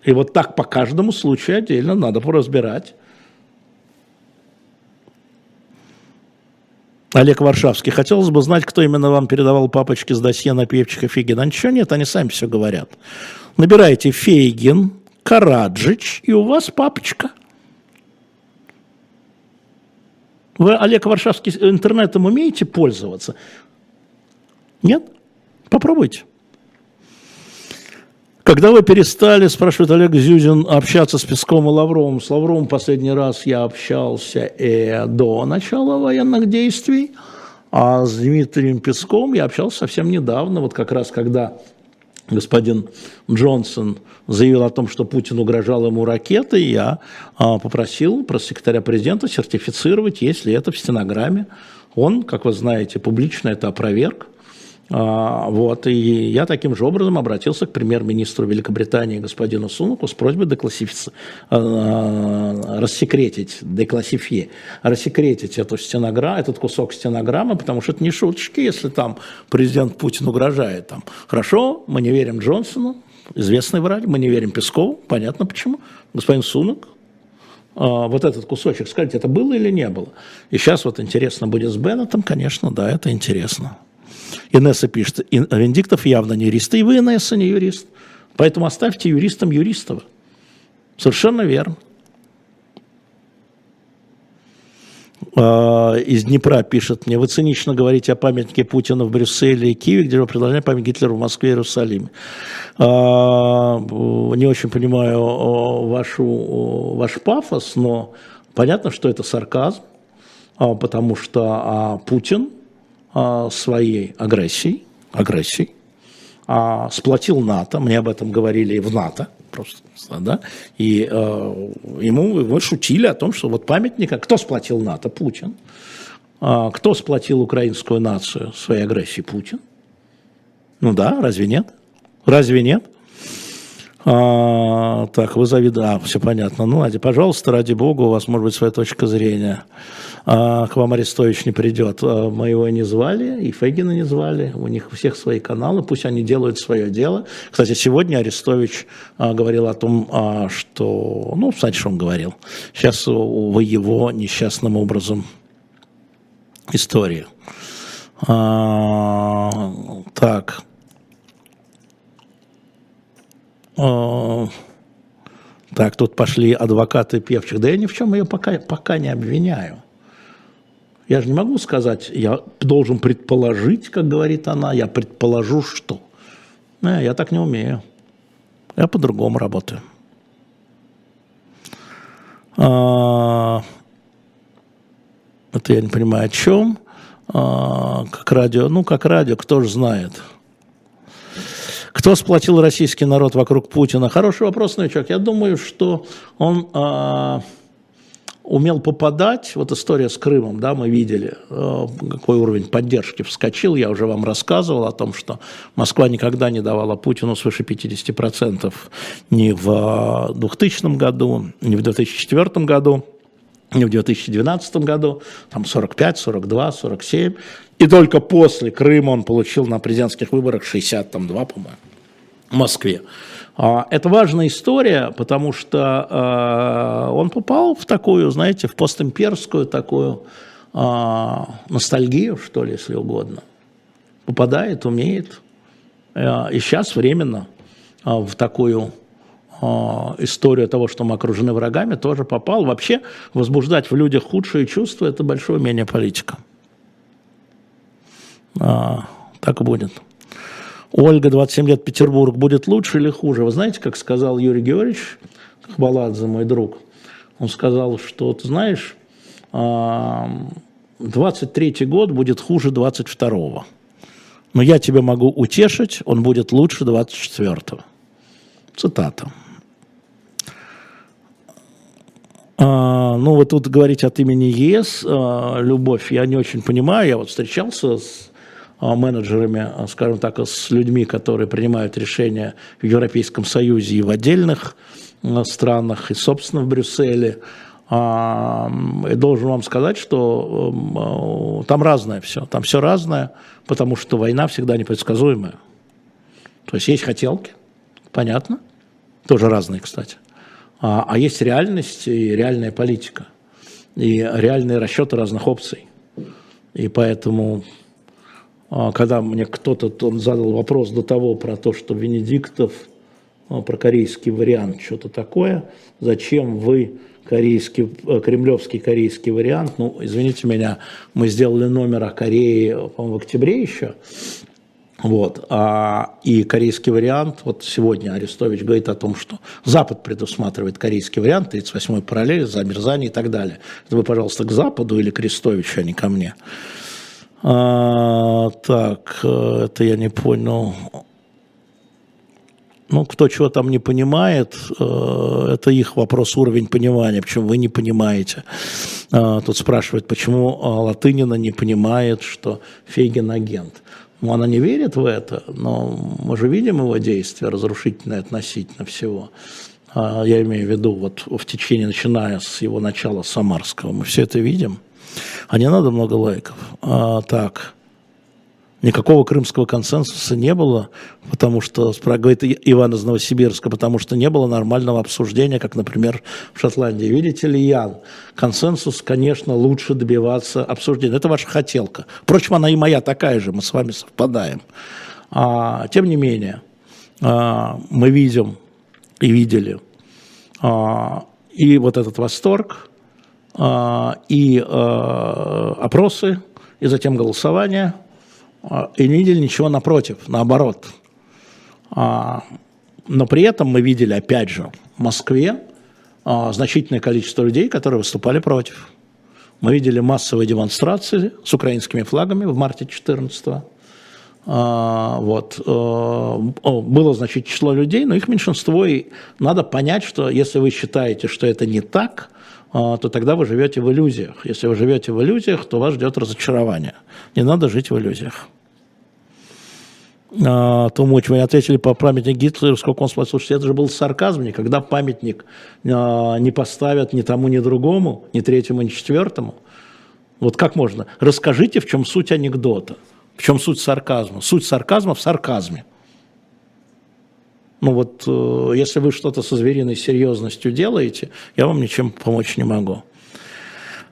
И вот так по каждому случаю отдельно надо поразбирать. Олег Варшавский. Хотелось бы знать, кто именно вам передавал папочки с досье на Певчиха Фейгина. Ничего нет, они сами все говорят. Набирайте Фейгин, Караджич, и у вас папочка. Вы, Олег Варшавский, интернетом умеете пользоваться? Нет? Попробуйте. Когда вы перестали, спрашивает Олег Зюзин, общаться с Песком и Лавровым? С Лавровым последний раз я общался э, до начала военных действий, а с Дмитрием Песком я общался совсем недавно, вот как раз когда господин Джонсон заявил о том, что Путин угрожал ему ракетой, я а, попросил пресс-секретаря президента сертифицировать, если это в стенограмме. Он, как вы знаете, публично это опроверг. А, вот, и я таким же образом обратился к премьер-министру Великобритании господину Сунуку с просьбой деклассифици... А, рассекретить, деклассифе, рассекретить эту стенограмму, этот кусок стенограммы, потому что это не шуточки, если там президент Путин угрожает. Там. Хорошо, мы не верим Джонсону, известный врач, мы не верим Пескову, понятно почему. Господин Сунок, а, вот этот кусочек, скажите, это было или не было? И сейчас вот интересно будет с Беннетом, конечно, да, это интересно. Инесса пишет, Венедиктов явно не юрист, и вы, Инесса, не юрист. Поэтому оставьте юристам юристов. Совершенно верно. А, из Днепра пишет мне, вы цинично говорите о памятнике Путина в Брюсселе и Киеве, где вы предложили памятник Гитлера в Москве и Иерусалиме. А, не очень понимаю вашу, ваш пафос, но понятно, что это сарказм, а, потому что Путин своей агрессией, агрессией, а, сплотил НАТО, мне об этом говорили и в НАТО, просто, да, и э, ему вы шутили о том, что вот памятник, кто сплотил НАТО? Путин. А, кто сплотил украинскую нацию своей агрессией? Путин. Ну да, разве нет? Разве нет? А, так, вы завидуете. А, все понятно. Ну, Надя, пожалуйста, ради бога, у вас может быть своя точка зрения а, к вам Арестович не придет. А, мы его не звали, и Фегина не звали, у них у всех свои каналы, пусть они делают свое дело. Кстати, сегодня Арестович а, говорил о том, а, что, ну, знаете, что он говорил, сейчас вы его несчастным образом история. А, так. А, так, тут пошли адвокаты певчих. Да я ни в чем ее пока, пока не обвиняю. Я же не могу сказать, я должен предположить, как говорит она, я предположу, что. Не, я так не умею. Я по-другому работаю. А, это я не понимаю, о чем. А, как радио, ну, как радио, кто же знает. Кто сплотил российский народ вокруг Путина? Хороший вопрос, новичок. Я думаю, что он... А, умел попадать, вот история с Крымом, да, мы видели, э, какой уровень поддержки вскочил, я уже вам рассказывал о том, что Москва никогда не давала Путину свыше 50% ни в 2000 году, ни в 2004 году, ни в 2012 году, там 45, 42, 47, и только после Крыма он получил на президентских выборах 62, по-моему, в Москве. А, это важная история, потому что а, он попал в такую, знаете, в постимперскую такую а, ностальгию, что ли, если угодно. Попадает, умеет. И сейчас временно в такую историю того, что мы окружены врагами, тоже попал. Вообще возбуждать в людях худшие чувства – это большое умение политика. Так и будет. Ольга, 27 лет, Петербург, будет лучше или хуже? Вы знаете, как сказал Юрий Георгиевич Хабаладзе, мой друг? Он сказал, что, ты знаешь, 23 год будет хуже 22-го. Но я тебе могу утешить, он будет лучше 24-го. Цитата. А, ну, вот тут говорить от имени ЕС, а, любовь, я не очень понимаю. Я вот встречался с а, менеджерами, а, скажем так, с людьми, которые принимают решения в Европейском Союзе и в отдельных а, странах, и, собственно, в Брюсселе. И должен вам сказать, что там разное все. Там все разное, потому что война всегда непредсказуемая. То есть есть хотелки, понятно, тоже разные, кстати. А, а есть реальность и реальная политика, и реальные расчеты разных опций. И поэтому, а, когда мне кто-то задал вопрос до того про то, что Венедиктов, а, про корейский вариант, что-то такое, зачем вы корейский, э, кремлевский корейский вариант, ну, извините меня, мы сделали номер о Корее, по-моему, в октябре еще, вот. А, и корейский вариант, вот сегодня Арестович говорит о том, что Запад предусматривает корейский вариант, 38-й параллель, замерзание и так далее. Это вы, пожалуйста, к Западу или к Арестовичу, а не ко мне. А, так, э, это я не понял. Ну, кто чего там не понимает, э, это их вопрос, уровень понимания, почему вы не понимаете. А, тут спрашивают, почему Латынина не понимает, что Фейгин агент. Ну, она не верит в это, но мы же видим его действия разрушительные относительно всего. А, я имею в виду, вот в течение, начиная с его начала Самарского, мы все это видим. А не надо много лайков. А, так. Никакого крымского консенсуса не было, потому что, говорит Иван из Новосибирска, потому что не было нормального обсуждения, как, например, в Шотландии. Видите ли, Ян, консенсус, конечно, лучше добиваться обсуждения. Это ваша хотелка. Впрочем, она и моя такая же, мы с вами совпадаем. А, тем не менее, а, мы видим и видели а, и вот этот восторг, и а, опросы, и затем голосование – а, и не видели ничего напротив, наоборот. А, но при этом мы видели, опять же, в Москве а, значительное количество людей, которые выступали против. Мы видели массовые демонстрации с украинскими флагами в марте 2014 вот. Было, значит, число людей, но их меньшинство, и надо понять, что если вы считаете, что это не так, то тогда вы живете в иллюзиях. Если вы живете в иллюзиях, то вас ждет разочарование. Не надо жить в иллюзиях. А, Тумуч, вы ответили по памятнику Гитлера, сколько он спросил, слушайте, это же был сарказм, никогда памятник а, не поставят ни тому, ни другому, ни третьему, ни четвертому. Вот как можно? Расскажите, в чем суть анекдота, в чем суть сарказма. Суть сарказма в сарказме. Ну вот, э, если вы что-то со звериной серьезностью делаете, я вам ничем помочь не могу.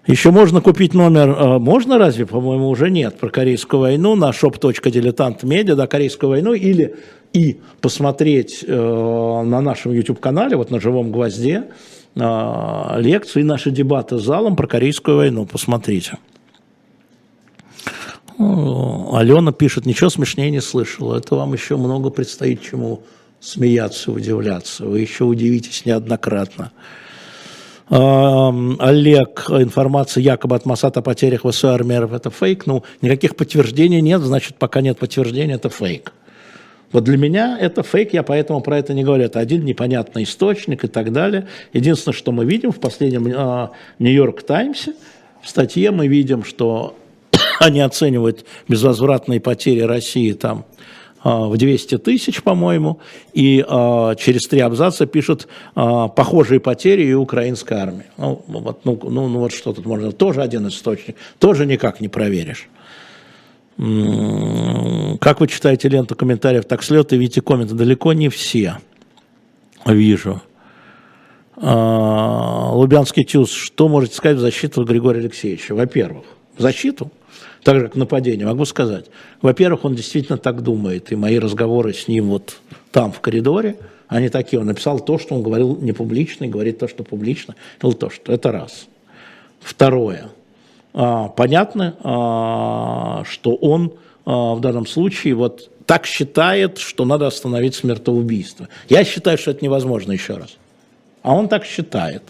Еще можно купить номер, э, можно разве, по-моему, уже нет, про Корейскую войну на shop.diletant.media, да, Корейскую войну, или и посмотреть э, на нашем YouTube-канале, вот на «Живом гвозде», э, лекции, наши дебаты с залом про Корейскую войну, посмотрите. Алена пишет, ничего смешнее не слышала, это вам еще много предстоит чему смеяться, удивляться, вы еще удивитесь неоднократно. Олег, информация якобы от Масад о потерях ВСУ армеров, это фейк. Ну, никаких подтверждений нет, значит, пока нет подтверждения, это фейк. Вот для меня это фейк, я поэтому про это не говорю. Это один непонятный источник и так далее. Единственное, что мы видим в последнем Нью-Йорк Таймсе, в статье мы видим, что они оценивают безвозвратные потери России там а, в 200 тысяч, по-моему, и а, через три абзаца пишут а, похожие потери и украинской армии. Ну, вот, ну, ну, ну вот что тут можно, тоже один источник, тоже никак не проверишь. Как вы читаете ленту комментариев так слет и видите комменты? Далеко не все вижу. Лубянский ТЮЗ, что можете сказать в защиту Григория Алексеевича? Во-первых, в защиту так же, как нападение, могу сказать. Во-первых, он действительно так думает, и мои разговоры с ним вот там, в коридоре, они такие. Он написал то, что он говорил не публично, и говорит то, что публично, или то, что это раз. Второе. А, понятно, а, что он а, в данном случае вот так считает, что надо остановить смертоубийство. Я считаю, что это невозможно еще раз. А он так считает.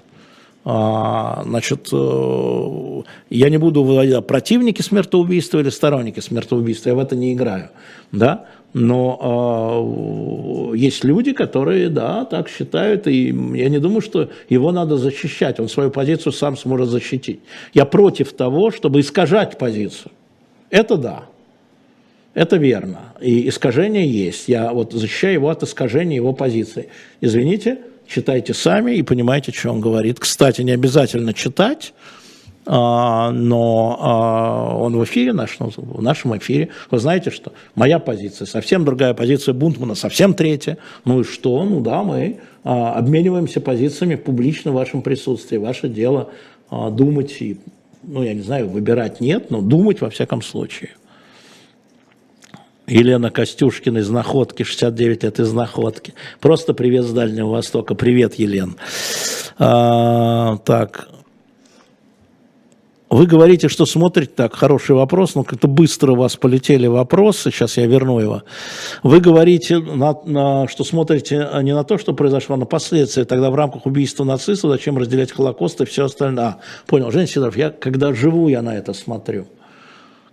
А, значит, э, я не буду выводить противники смертоубийства или сторонники смертоубийства, я в это не играю, да, но э, есть люди, которые, да, так считают, и я не думаю, что его надо защищать, он свою позицию сам сможет защитить. Я против того, чтобы искажать позицию. Это да. Это верно. И искажение есть. Я вот защищаю его от искажения его позиции. Извините, читайте сами и понимаете, что он говорит. Кстати, не обязательно читать, а, но а, он в эфире, наш, ну, в нашем эфире. Вы знаете, что моя позиция совсем другая, позиция Бунтмана совсем третья. Ну и что? Ну да, мы а, обмениваемся позициями публично в вашем присутствии. Ваше дело думать и, ну я не знаю, выбирать нет, но думать во всяком случае. Елена Костюшкина из Находки, 69 лет из Находки. Просто привет с Дальнего Востока. Привет, Елен. А, так. Вы говорите, что смотрите, так, хороший вопрос, но как-то быстро у вас полетели вопросы, сейчас я верну его. Вы говорите, на, на, что смотрите не на то, что произошло, а на последствия. Тогда в рамках убийства нацистов зачем разделять Холокост и все остальное? А, понял, Женя Сидоров, я, когда живу, я на это смотрю.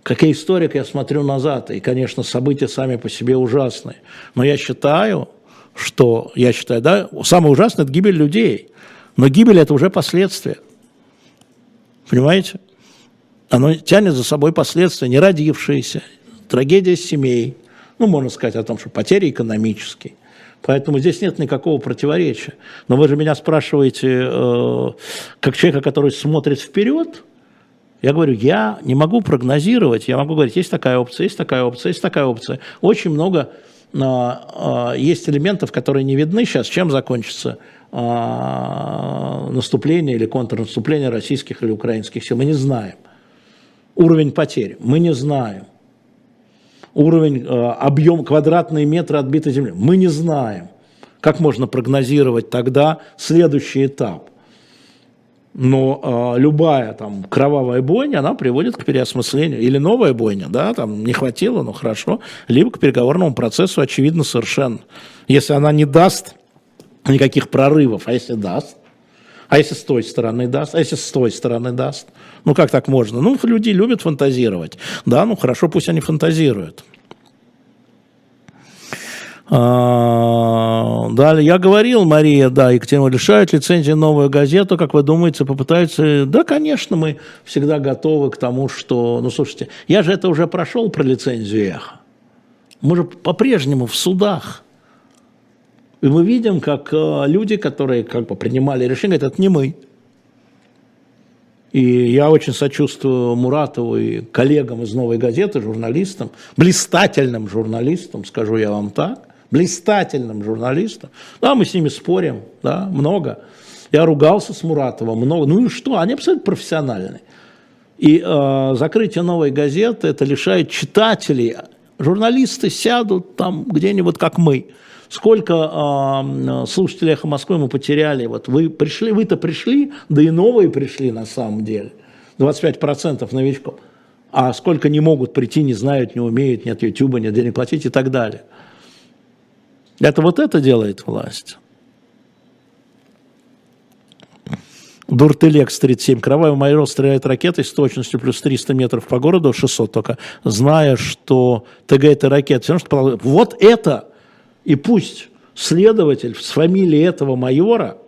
Как я историк, я смотрю назад, и, конечно, события сами по себе ужасные. Но я считаю, что, я считаю, да, самое ужасное – это гибель людей. Но гибель – это уже последствия. Понимаете? Оно тянет за собой последствия, не родившиеся, трагедия семей. Ну, можно сказать о том, что потери экономические. Поэтому здесь нет никакого противоречия. Но вы же меня спрашиваете, э, как человека, который смотрит вперед – я говорю, я не могу прогнозировать, я могу говорить, есть такая опция, есть такая опция, есть такая опция. Очень много а, а, есть элементов, которые не видны сейчас, чем закончится а, наступление или контрнаступление российских или украинских сил. Мы не знаем. Уровень потерь мы не знаем. Уровень, объем, квадратные метры отбитой земли мы не знаем. Как можно прогнозировать тогда следующий этап? Но э, любая там кровавая бойня, она приводит к переосмыслению. Или новая бойня, да, там не хватило, ну хорошо, либо к переговорному процессу, очевидно, совершенно. Если она не даст никаких прорывов, а если даст, а если с той стороны даст, а если с той стороны даст, ну как так можно? Ну, люди любят фантазировать, да, ну хорошо, пусть они фантазируют. А, далее, я говорил, Мария, да, Екатерина, лишают лицензии новую газету, как вы думаете, попытаются? Да, конечно, мы всегда готовы к тому, что... Ну, слушайте, я же это уже прошел про лицензию «Эхо». Мы же по-прежнему в судах. И мы видим, как э, люди, которые как бы принимали решение, говорят, это не мы. И я очень сочувствую Муратову и коллегам из «Новой газеты», журналистам, блистательным журналистам, скажу я вам так, блистательным журналистом. Да, мы с ними спорим, да, много. Я ругался с Муратовым много. Ну и что? Они абсолютно профессиональные. И э, закрытие новой газеты это лишает читателей. Журналисты сядут там где-нибудь, как мы. Сколько э, слушателей «Эхо Москвы» мы потеряли. Вот вы пришли, вы-то пришли, да и новые пришли на самом деле. 25% новичков. А сколько не могут прийти, не знают, не умеют, нет Ютуба, нет денег платить и так далее. Это вот это делает власть. Дуртелекс 37. Кровавый майор стреляет ракетой с точностью плюс 300 метров по городу, 600 только, зная, что ТГ это ракета. Что вот это, и пусть следователь с фамилией этого майора,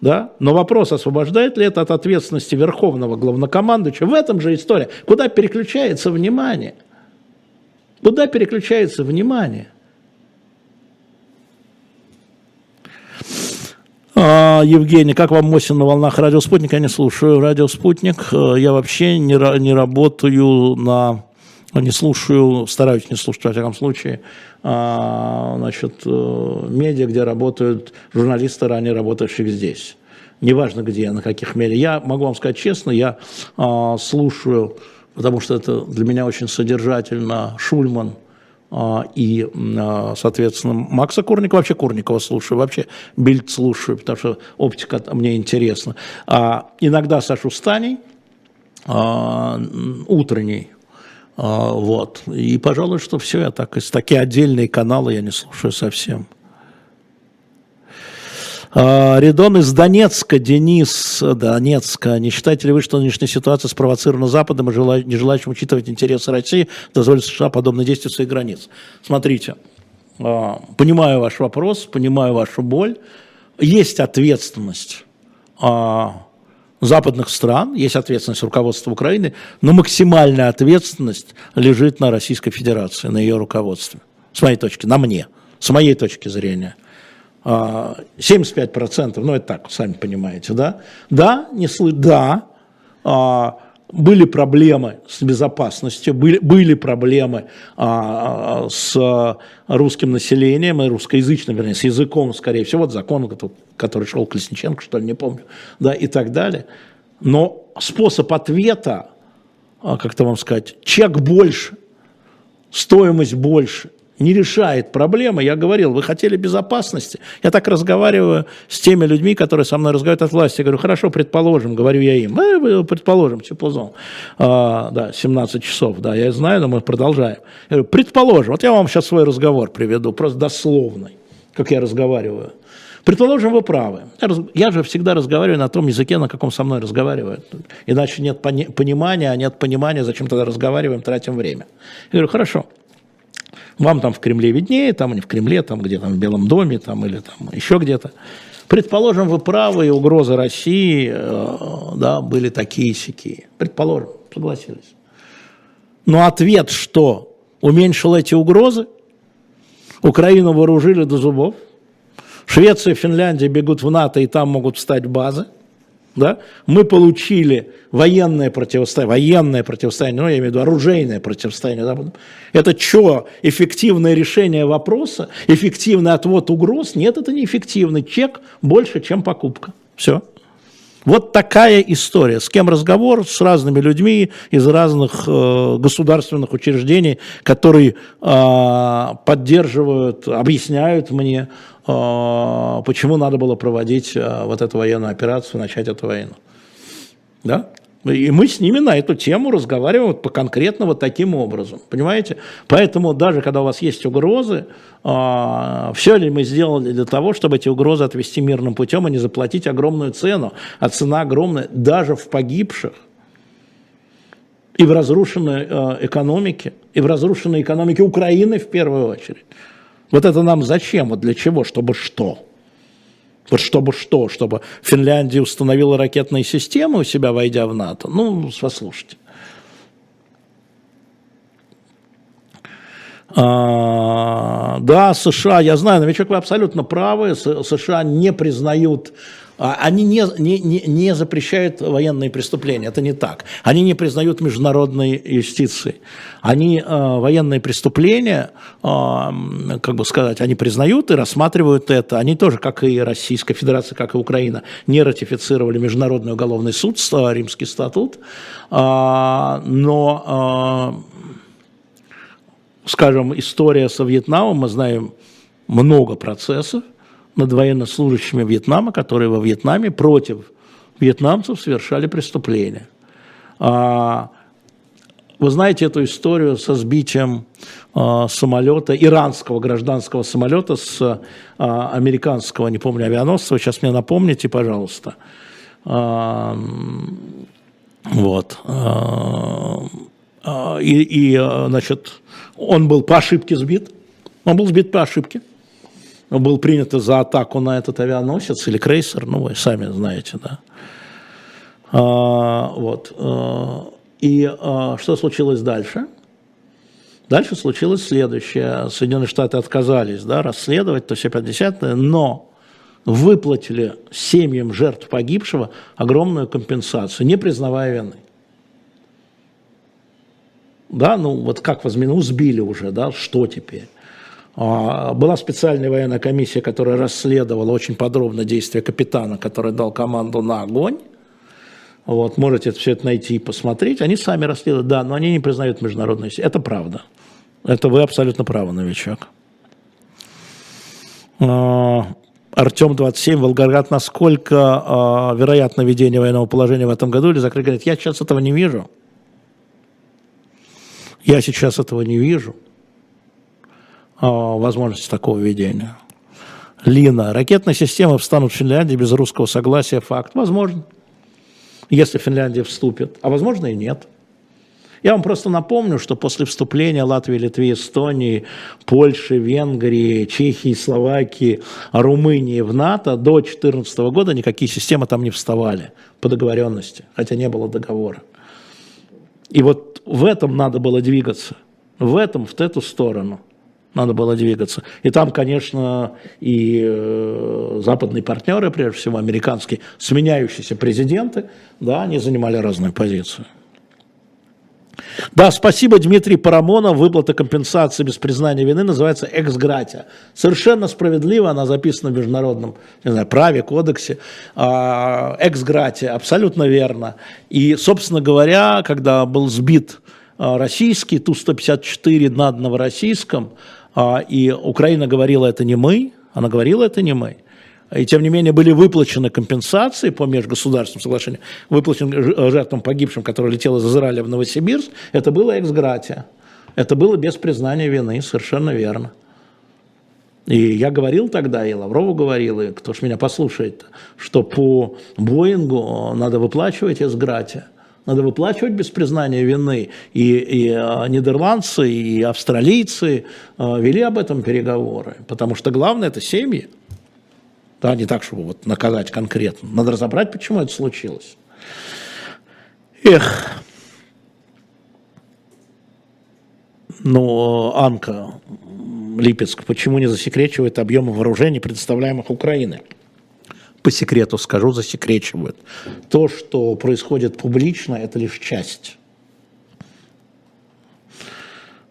да, но вопрос, освобождает ли это от ответственности верховного главнокомандующего, в этом же история. Куда переключается внимание? Куда переключается внимание? Евгений, как вам Мосин на волнах радио «Спутник»? Я не слушаю радио «Спутник». Э, я вообще не, не работаю на... Не слушаю, стараюсь не слушать, во всяком случае, а, значит, э, медиа, где работают журналисты, ранее работавших здесь. Неважно где, на каких медиа. Я могу вам сказать честно, я а, слушаю, потому что это для меня очень содержательно, Шульман – а, и, а, соответственно, Макса Курникова, вообще Курникова слушаю, вообще Бильд слушаю, потому что оптика мне интересна. А иногда Сашу Станей, а, утренний, вот. И, пожалуй, что все, я так, такие отдельные каналы я не слушаю совсем. А, Редон из Донецка, Денис, Донецка. Не считаете ли вы, что нынешняя ситуация спровоцирована Западом и желаю, не желающим учитывать интересы России, дозволит США подобные действия своих границ? Смотрите, а, понимаю ваш вопрос, понимаю вашу боль. Есть ответственность а, западных стран, есть ответственность руководства Украины, но максимальная ответственность лежит на Российской Федерации, на ее руководстве. С моей точки, на мне, с моей точки зрения. 75%, а, ну это так, сами понимаете, да? Да, не слы, да, а, были проблемы с безопасностью, были, были проблемы а, с русским населением и русскоязычным, вернее, с языком, скорее всего, вот закон, который шел Колесниченко, что ли, не помню, да, и так далее. Но способ ответа, а, как-то вам сказать, чек больше, стоимость больше, не решает проблемы. Я говорил, вы хотели безопасности. Я так разговариваю с теми людьми, которые со мной разговаривают от власти. Я говорю, хорошо, предположим, говорю я им, э, предположим, теплозон, а, да, 17 часов, да, я знаю, но мы продолжаем. Я говорю, предположим, вот я вам сейчас свой разговор приведу, просто дословный, как я разговариваю. Предположим, вы правы. Я же всегда разговариваю на том языке, на каком со мной разговаривают. Иначе нет понимания, а нет понимания, зачем тогда разговариваем, тратим время. Я говорю, хорошо. Вам там в Кремле виднее, там не в Кремле, там где там в Белом доме, там или там еще где-то. Предположим, вы правы, и угрозы России э, да, были такие сякие. Предположим, согласились. Но ответ что? Уменьшил эти угрозы? Украину вооружили до зубов? Швеция и Финляндия бегут в НАТО, и там могут встать базы? Да, мы получили военное противостояние, военное противостояние, ну, я имею в виду оружейное противостояние, да, это что, эффективное решение вопроса, эффективный отвод угроз? Нет, это не эффективный чек больше, чем покупка. Все. Вот такая история. С кем разговор? С разными людьми из разных э, государственных учреждений, которые э, поддерживают, объясняют мне, почему надо было проводить э, вот эту военную операцию, начать эту войну. Да? И мы с ними на эту тему разговариваем вот по конкретно вот таким образом, понимаете? Поэтому даже когда у вас есть угрозы, а, все ли мы сделали для того, чтобы эти угрозы отвести мирным путем, а не заплатить огромную цену, а цена огромная даже в погибших и в разрушенной экономике, и в разрушенной экономике Украины в первую очередь. Вот это нам зачем, вот для чего, чтобы что? Вот чтобы что? Чтобы Финляндия установила ракетные системы у себя, войдя в НАТО? Ну, послушайте. А, да, США, я знаю, новичок, вы абсолютно правы, США не признают а они не, не, не, не запрещают военные преступления, это не так. Они не признают международной юстиции. Они э, военные преступления, э, как бы сказать, они признают и рассматривают это. Они тоже, как и Российская Федерация, как и Украина, не ратифицировали Международный уголовный суд, Римский статут. Э, но, скажем, история со Вьетнамом, мы знаем много процессов, над военнослужащими Вьетнама, которые во Вьетнаме против вьетнамцев совершали преступления. А, вы знаете эту историю со сбитием а, самолета, иранского гражданского самолета с а, американского, не помню, авианосца, сейчас мне напомните, пожалуйста. Вот. И, и, значит, он был по ошибке сбит. Он был сбит по ошибке был принят за атаку на этот авианосец или крейсер, ну вы сами знаете, да. А, вот. А, и а, что случилось дальше? Дальше случилось следующее. Соединенные Штаты отказались да, расследовать, то все 50 но выплатили семьям жертв погибшего огромную компенсацию, не признавая вины. Да, ну вот как возьми, ну сбили уже, да, что теперь? А, была специальная военная комиссия, которая расследовала очень подробно действия капитана, который дал команду на огонь. Вот, можете все это найти и посмотреть. Они сами расследуют, да, но они не признают международную сеть. Это правда. Это вы абсолютно правы, новичок. А, Артем 27, Волгоград, насколько э, вероятно введение военного положения в этом году или закрыть говорит, я сейчас этого не вижу. Я сейчас этого не вижу. А, возможности такого ведения. Лина. Ракетные системы встанут в Финляндии без русского согласия. Факт. Возможно. Если Финляндия вступит. А возможно и нет. Я вам просто напомню, что после вступления Латвии, Литвы, Эстонии, Польши, Венгрии, Чехии, Словакии, Румынии в НАТО до 2014 года никакие системы там не вставали по договоренности, хотя не было договора. И вот в этом надо было двигаться, в этом, в эту сторону надо было двигаться. И там, конечно, и э, западные партнеры, прежде всего американские, сменяющиеся президенты, да, они занимали разную позицию. Да, спасибо, Дмитрий Парамонов. Выплата компенсации без признания вины называется эксгратия. Совершенно справедливо, она записана в международном не знаю, праве, кодексе. А, эксгратия, абсолютно верно. И, собственно говоря, когда был сбит а, российский Ту-154 над Новороссийском, а, и Украина говорила, это не мы, она говорила, это не мы, и тем не менее были выплачены компенсации по межгосударственному соглашению, выплачены жертвам погибшим, которые летел из Израиля в Новосибирск, это было эксгратия. Это было без признания вины, совершенно верно. И я говорил тогда, и Лаврову говорил, и кто ж меня послушает, что по Боингу надо выплачивать изгратия. Надо выплачивать без признания вины. И, и а, нидерландцы, и австралийцы а, вели об этом переговоры. Потому что главное – это семьи. Да, не так, чтобы вот наказать конкретно. Надо разобрать, почему это случилось. Эх. Ну, Анка Липецк, почему не засекречивает объемы вооружений, предоставляемых Украиной? По секрету скажу, засекречивают. То, что происходит публично, это лишь часть а,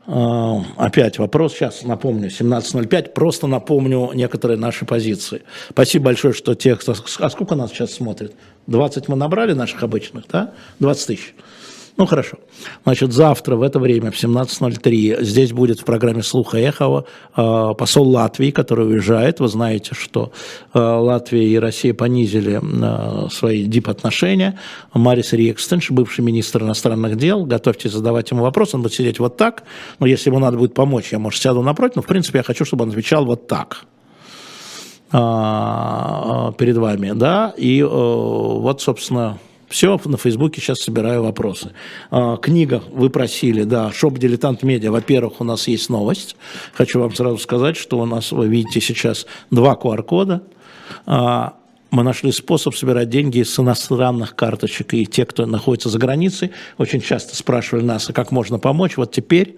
опять вопрос, сейчас напомню, 17.05, просто напомню некоторые наши позиции. Спасибо большое, что те, кто... А сколько нас сейчас смотрит? 20 мы набрали наших обычных, да? 20 тысяч. Ну, хорошо. Значит, завтра в это время, в 17.03, здесь будет в программе «Слуха Эхова» э, посол Латвии, который уезжает. Вы знаете, что э, Латвия и Россия понизили э, свои дип-отношения. Марис Риекстиньш, бывший министр иностранных дел, готовьте задавать ему вопрос, он будет сидеть вот так. Но если ему надо будет помочь, я, может, сяду напротив, но, в принципе, я хочу, чтобы он отвечал вот так перед вами, да, и вот, собственно, все, на Фейсбуке сейчас собираю вопросы. А, книга, вы просили, да, Shop Дилетант Медиа. Во-первых, у нас есть новость. Хочу вам сразу сказать, что у нас, вы видите сейчас два QR-кода. Мы нашли способ собирать деньги с иностранных карточек. И те, кто находится за границей, очень часто спрашивали нас, а как можно помочь. Вот теперь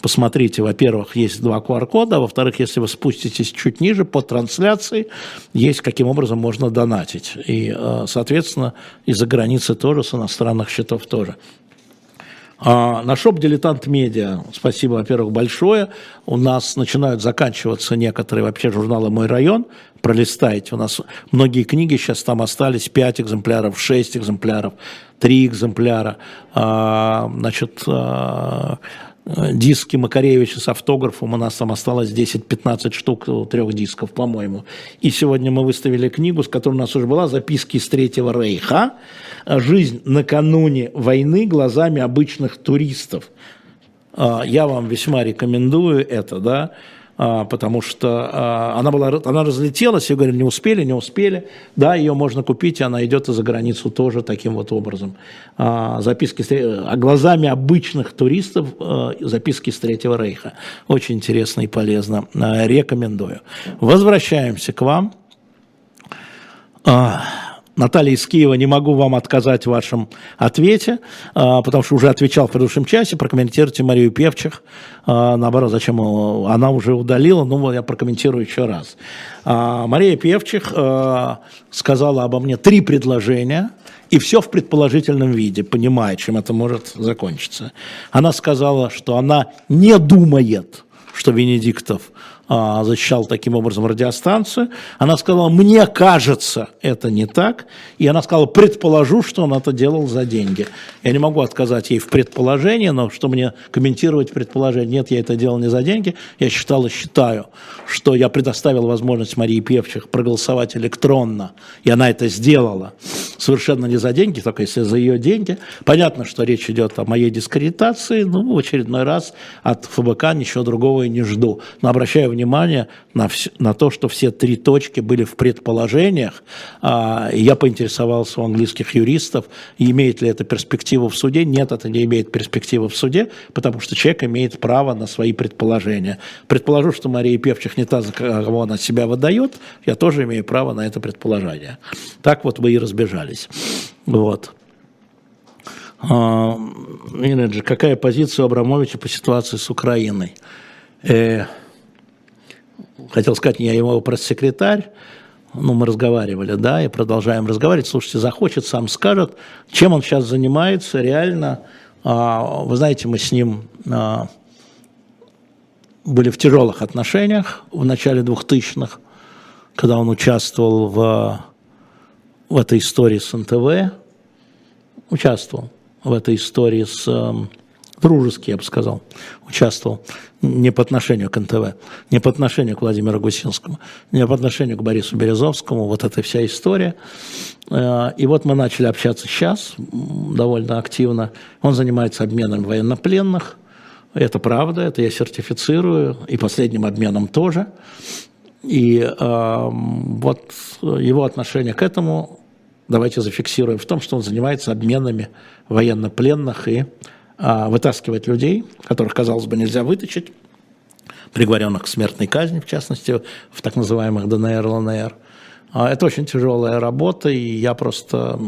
Посмотрите, во-первых, есть два QR-кода, а во-вторых, если вы спуститесь чуть ниже по трансляции, есть каким образом можно донатить. И, э, соответственно, из-за границы тоже, с иностранных счетов тоже. А на шоп «Дилетант Медиа» спасибо, во-первых, большое. У нас начинают заканчиваться некоторые вообще журналы «Мой район». Пролистайте. У нас многие книги сейчас там остались, 5 экземпляров, 6 экземпляров, 3 экземпляра. А, значит, а, диски Макаревича с автографом, у нас там осталось 10-15 штук, э, трех дисков, по-моему. И сегодня мы выставили книгу, с которой у нас уже была «Записки из Третьего Рейха. Жизнь накануне войны глазами обычных туристов». Я вам весьма рекомендую это, да, потому что а, она, была, она разлетелась, я говорю, не успели, не успели. Да, ее можно купить, и она идет за границу тоже таким вот образом. А, записки а глазами обычных туристов записки с Третьего Рейха. Очень интересно и полезно. Рекомендую. Возвращаемся к вам. Наталья из Киева, не могу вам отказать в вашем ответе, а, потому что уже отвечал в предыдущем часе, прокомментируйте Марию Певчих, а, наоборот, зачем она уже удалила, ну, я прокомментирую еще раз. А, Мария Певчих сказала обо мне три предложения, и все в предположительном виде, понимая, чем это может закончиться. Она сказала, что она не думает, что Венедиктов защищал таким образом радиостанцию. Она сказала, мне кажется, это не так. И она сказала, предположу, что он это делал за деньги. Я не могу отказать ей в предположении, но что мне комментировать предположение? Нет, я это делал не за деньги. Я считал и считаю, что я предоставил возможность Марии Певчих проголосовать электронно, и она это сделала совершенно не за деньги, только если за ее деньги. Понятно, что речь идет о моей дискредитации, ну, в очередной раз от ФБК ничего другого и не жду. Но обращаю внимание, внимание на, вс- на то, что все три точки были в предположениях. А, я поинтересовался у английских юристов, имеет ли это перспективу в суде. Нет, это не имеет перспективы в суде, потому что человек имеет право на свои предположения. Предположу, что Мария Певчих не та, за кого она себя выдает, я тоже имею право на это предположение. Так вот вы и разбежались. Вот. Инеджи, какая позиция у Абрамовича по ситуации с Украиной? Э, хотел сказать, я его пресс-секретарь, ну, мы разговаривали, да, и продолжаем разговаривать. Слушайте, захочет, сам скажет, чем он сейчас занимается, реально. А, вы знаете, мы с ним а, были в тяжелых отношениях в начале 2000-х, когда он участвовал в, в этой истории с НТВ, участвовал в этой истории с эм, дружески, я бы сказал, участвовал не по отношению к НТВ, не по отношению к Владимиру Гусинскому, не по отношению к Борису Березовскому, вот эта вся история. Э, и вот мы начали общаться сейчас довольно активно. Он занимается обменом военнопленных, это правда, это я сертифицирую, и последним обменом тоже. И э, вот его отношение к этому давайте зафиксируем в том, что он занимается обменами военнопленных и а, вытаскивает людей, которых, казалось бы, нельзя вытащить, приговоренных к смертной казни, в частности, в так называемых ДНР, ЛНР. А, это очень тяжелая работа, и я просто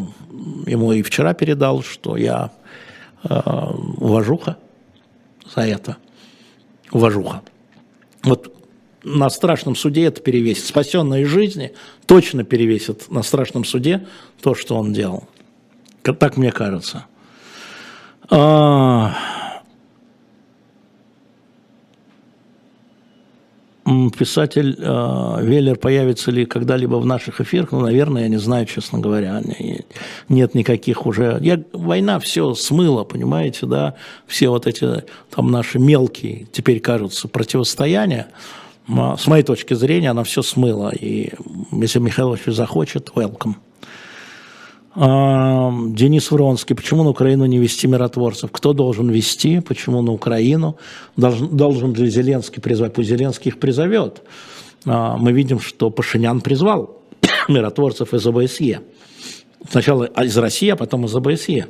ему и вчера передал, что я э, уважуха за это. Уважуха. Вот на страшном суде это перевесит. Спасенные жизни точно перевесит на страшном суде то, что он делал. Так мне кажется. А... Писатель э, Веллер появится ли когда-либо в наших эфирах? Ну, наверное, я не знаю, честно говоря. Нет никаких уже... Я, война все смыла, понимаете, да? Все вот эти там наши мелкие теперь кажутся противостояния с моей точки зрения, она все смыла. И если Михаил захочет, welcome. Денис Вронский, почему на Украину не вести миротворцев? Кто должен вести? Почему на Украину? Должен, должен ли Зеленский призвать? Пусть Зеленский их призовет. А, мы видим, что Пашинян призвал миротворцев из ОБСЕ. Сначала из России, а потом из ОБСЕ.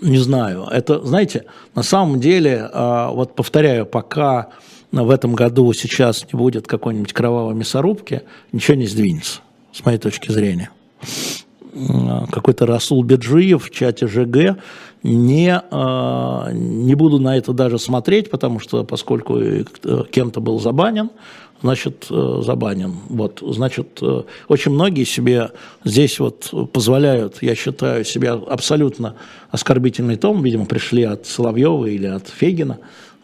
Не знаю. Это, знаете, на самом деле, а, вот повторяю, пока в этом году сейчас не будет какой-нибудь кровавой мясорубки, ничего не сдвинется, с моей точки зрения. Какой-то Расул Беджиев в чате ЖГ, не, а, не буду на это даже смотреть, потому что поскольку кем-то был забанен, значит, э, забанен. Вот, значит, э, очень многие себе здесь вот позволяют, я считаю, себя абсолютно оскорбительный том, видимо, пришли от Соловьева или от Фегина,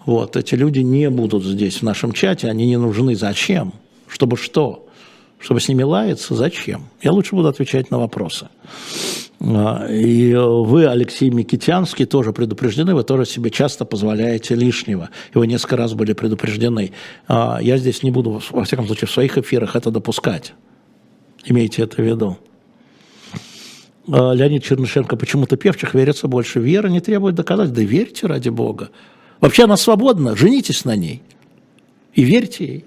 вот, эти люди не будут здесь в нашем чате, они не нужны. Зачем? Чтобы что? Чтобы с ними лаяться? Зачем? Я лучше буду отвечать на вопросы. А, и вы, Алексей Микитянский, тоже предупреждены, вы тоже себе часто позволяете лишнего. И вы несколько раз были предупреждены. А, я здесь не буду, во всяком случае, в своих эфирах это допускать. Имейте это в виду. А, Леонид Чернышенко, почему-то певчих верится больше. Вера не требует доказать. Да верьте, ради Бога. Вообще она свободна, женитесь на ней и верьте ей.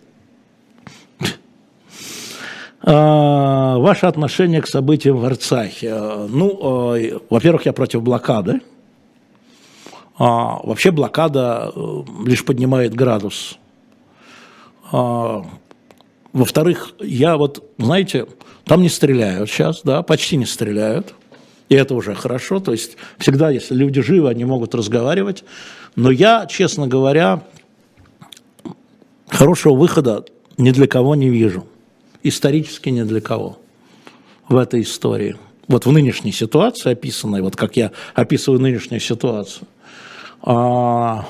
А, ваше отношение к событиям в Арцахе. Ну, э, во-первых, я против блокады. А, вообще блокада э, лишь поднимает градус. А, во-вторых, я вот, знаете, там не стреляют сейчас, да, почти не стреляют. И это уже хорошо. То есть всегда, если люди живы, они могут разговаривать. Но я, честно говоря, хорошего выхода ни для кого не вижу. Исторически ни для кого в этой истории. Вот в нынешней ситуации описанной, вот как я описываю нынешнюю ситуацию. А,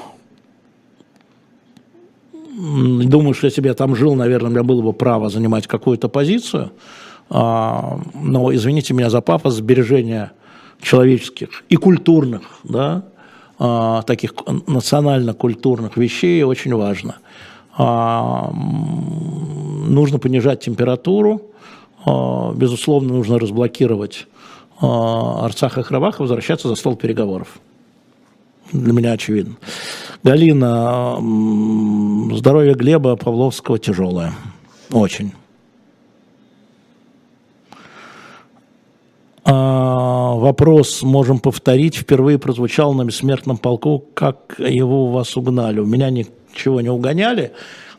думаю, что если бы я там жил, наверное, у меня было бы право занимать какую-то позицию – а, но, извините меня за пафос, сбережения человеческих и культурных, да, а, таких национально-культурных вещей очень важно. А, нужно понижать температуру, безусловно, нужно разблокировать Арцах и Храбах и возвращаться за стол переговоров. Для меня очевидно. Галина, здоровье Глеба Павловского тяжелое. Очень. А, вопрос можем повторить. Впервые прозвучал на бессмертном полку, как его у вас угнали. У меня ничего не угоняли.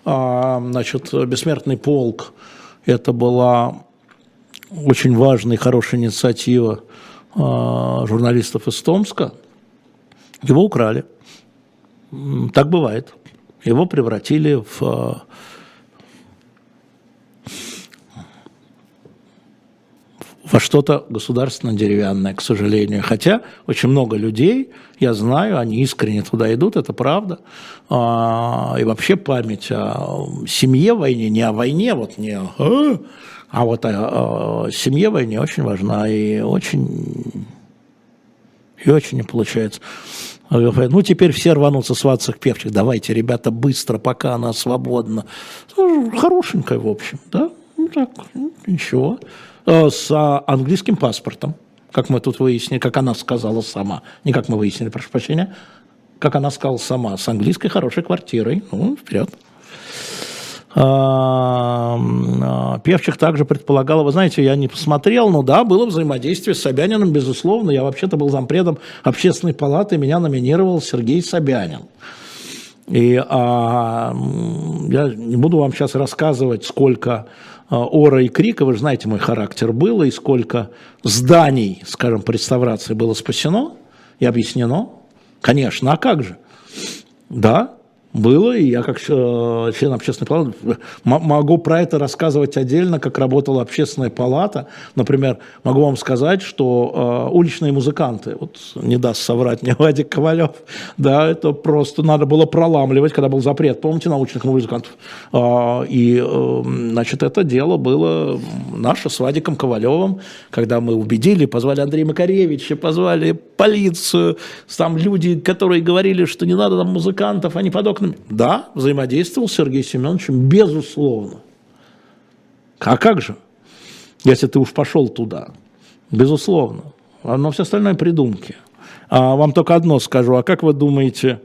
А, значит, бессмертный полк – это была очень важная и хорошая инициатива а, журналистов из Томска. Его украли. Так бывает. Его превратили в во что-то государственно-деревянное, к сожалению. Хотя очень много людей, я знаю, они искренне туда идут, это правда. А, и вообще память о семье войне, не о войне, вот не о, а вот о, семье войне очень важна и очень, и очень не получается. Ну, теперь все рванутся свататься к певчих. Давайте, ребята, быстро, пока она свободна. Хорошенькая, в общем, да? Ну, так, ну, ничего. Э, с а, английским паспортом, как мы тут выяснили, как она сказала сама, не как мы выяснили, прошу прощения, как она сказала сама, с английской хорошей квартирой. Ну, вперед. А, а, Певчих также предполагала, вы знаете, я не посмотрел, но да, было взаимодействие с Собяниным, безусловно. Я вообще-то был зампредом общественной палаты, меня номинировал Сергей Собянин. И а, я не буду вам сейчас рассказывать, сколько ора и крика, вы же знаете мой характер, было, и сколько зданий, скажем, по реставрации было спасено и объяснено. Конечно, а как же? Да, было, и я как э, член общественной палаты могу про это рассказывать отдельно, как работала общественная палата. Например, могу вам сказать, что э, уличные музыканты, вот не даст соврать мне Вадик Ковалев, да, это просто надо было проламливать, когда был запрет, помните, научных музыкантов. Э, и, э, значит, это дело было наше с Вадиком Ковалевым, когда мы убедили, позвали Андрея Макаревича, позвали полицию, там люди, которые говорили, что не надо там музыкантов, они под окнами. Да, взаимодействовал с Сергеем Семеновичем, безусловно. А как же, если ты уж пошел туда? Безусловно. Но все остальное придумки. А вам только одно скажу. А как вы думаете,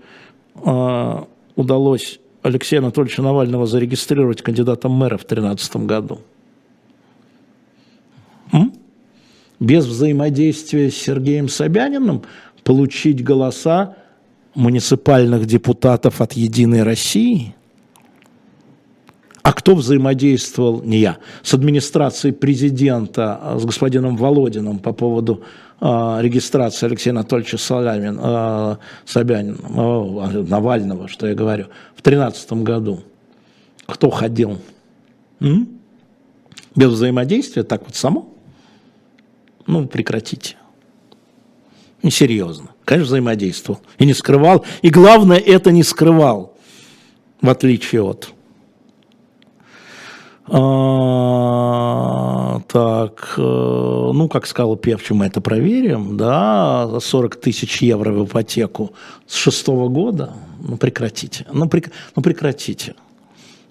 а, удалось Алексея Анатольевича Навального зарегистрировать кандидатом мэра в 2013 году? М? Без взаимодействия с Сергеем Собяниным получить голоса муниципальных депутатов от «Единой России», а кто взаимодействовал, не я, с администрацией президента, а, с господином Володиным по поводу э, регистрации Алексея Анатольевича Солямин, э, Собянина, э, Навального, что я говорю, в 2013 году? Кто ходил? М? Без взаимодействия, так вот само? Ну, прекратите. Несерьезно. Конечно, взаимодействовал. И не скрывал. И главное, это не скрывал. В отличие от... А, так, э, ну, как сказал Певчу, мы это проверим, да, 40 тысяч евро в ипотеку с шестого года, ну, прекратите, ну, прек, ну, прекратите.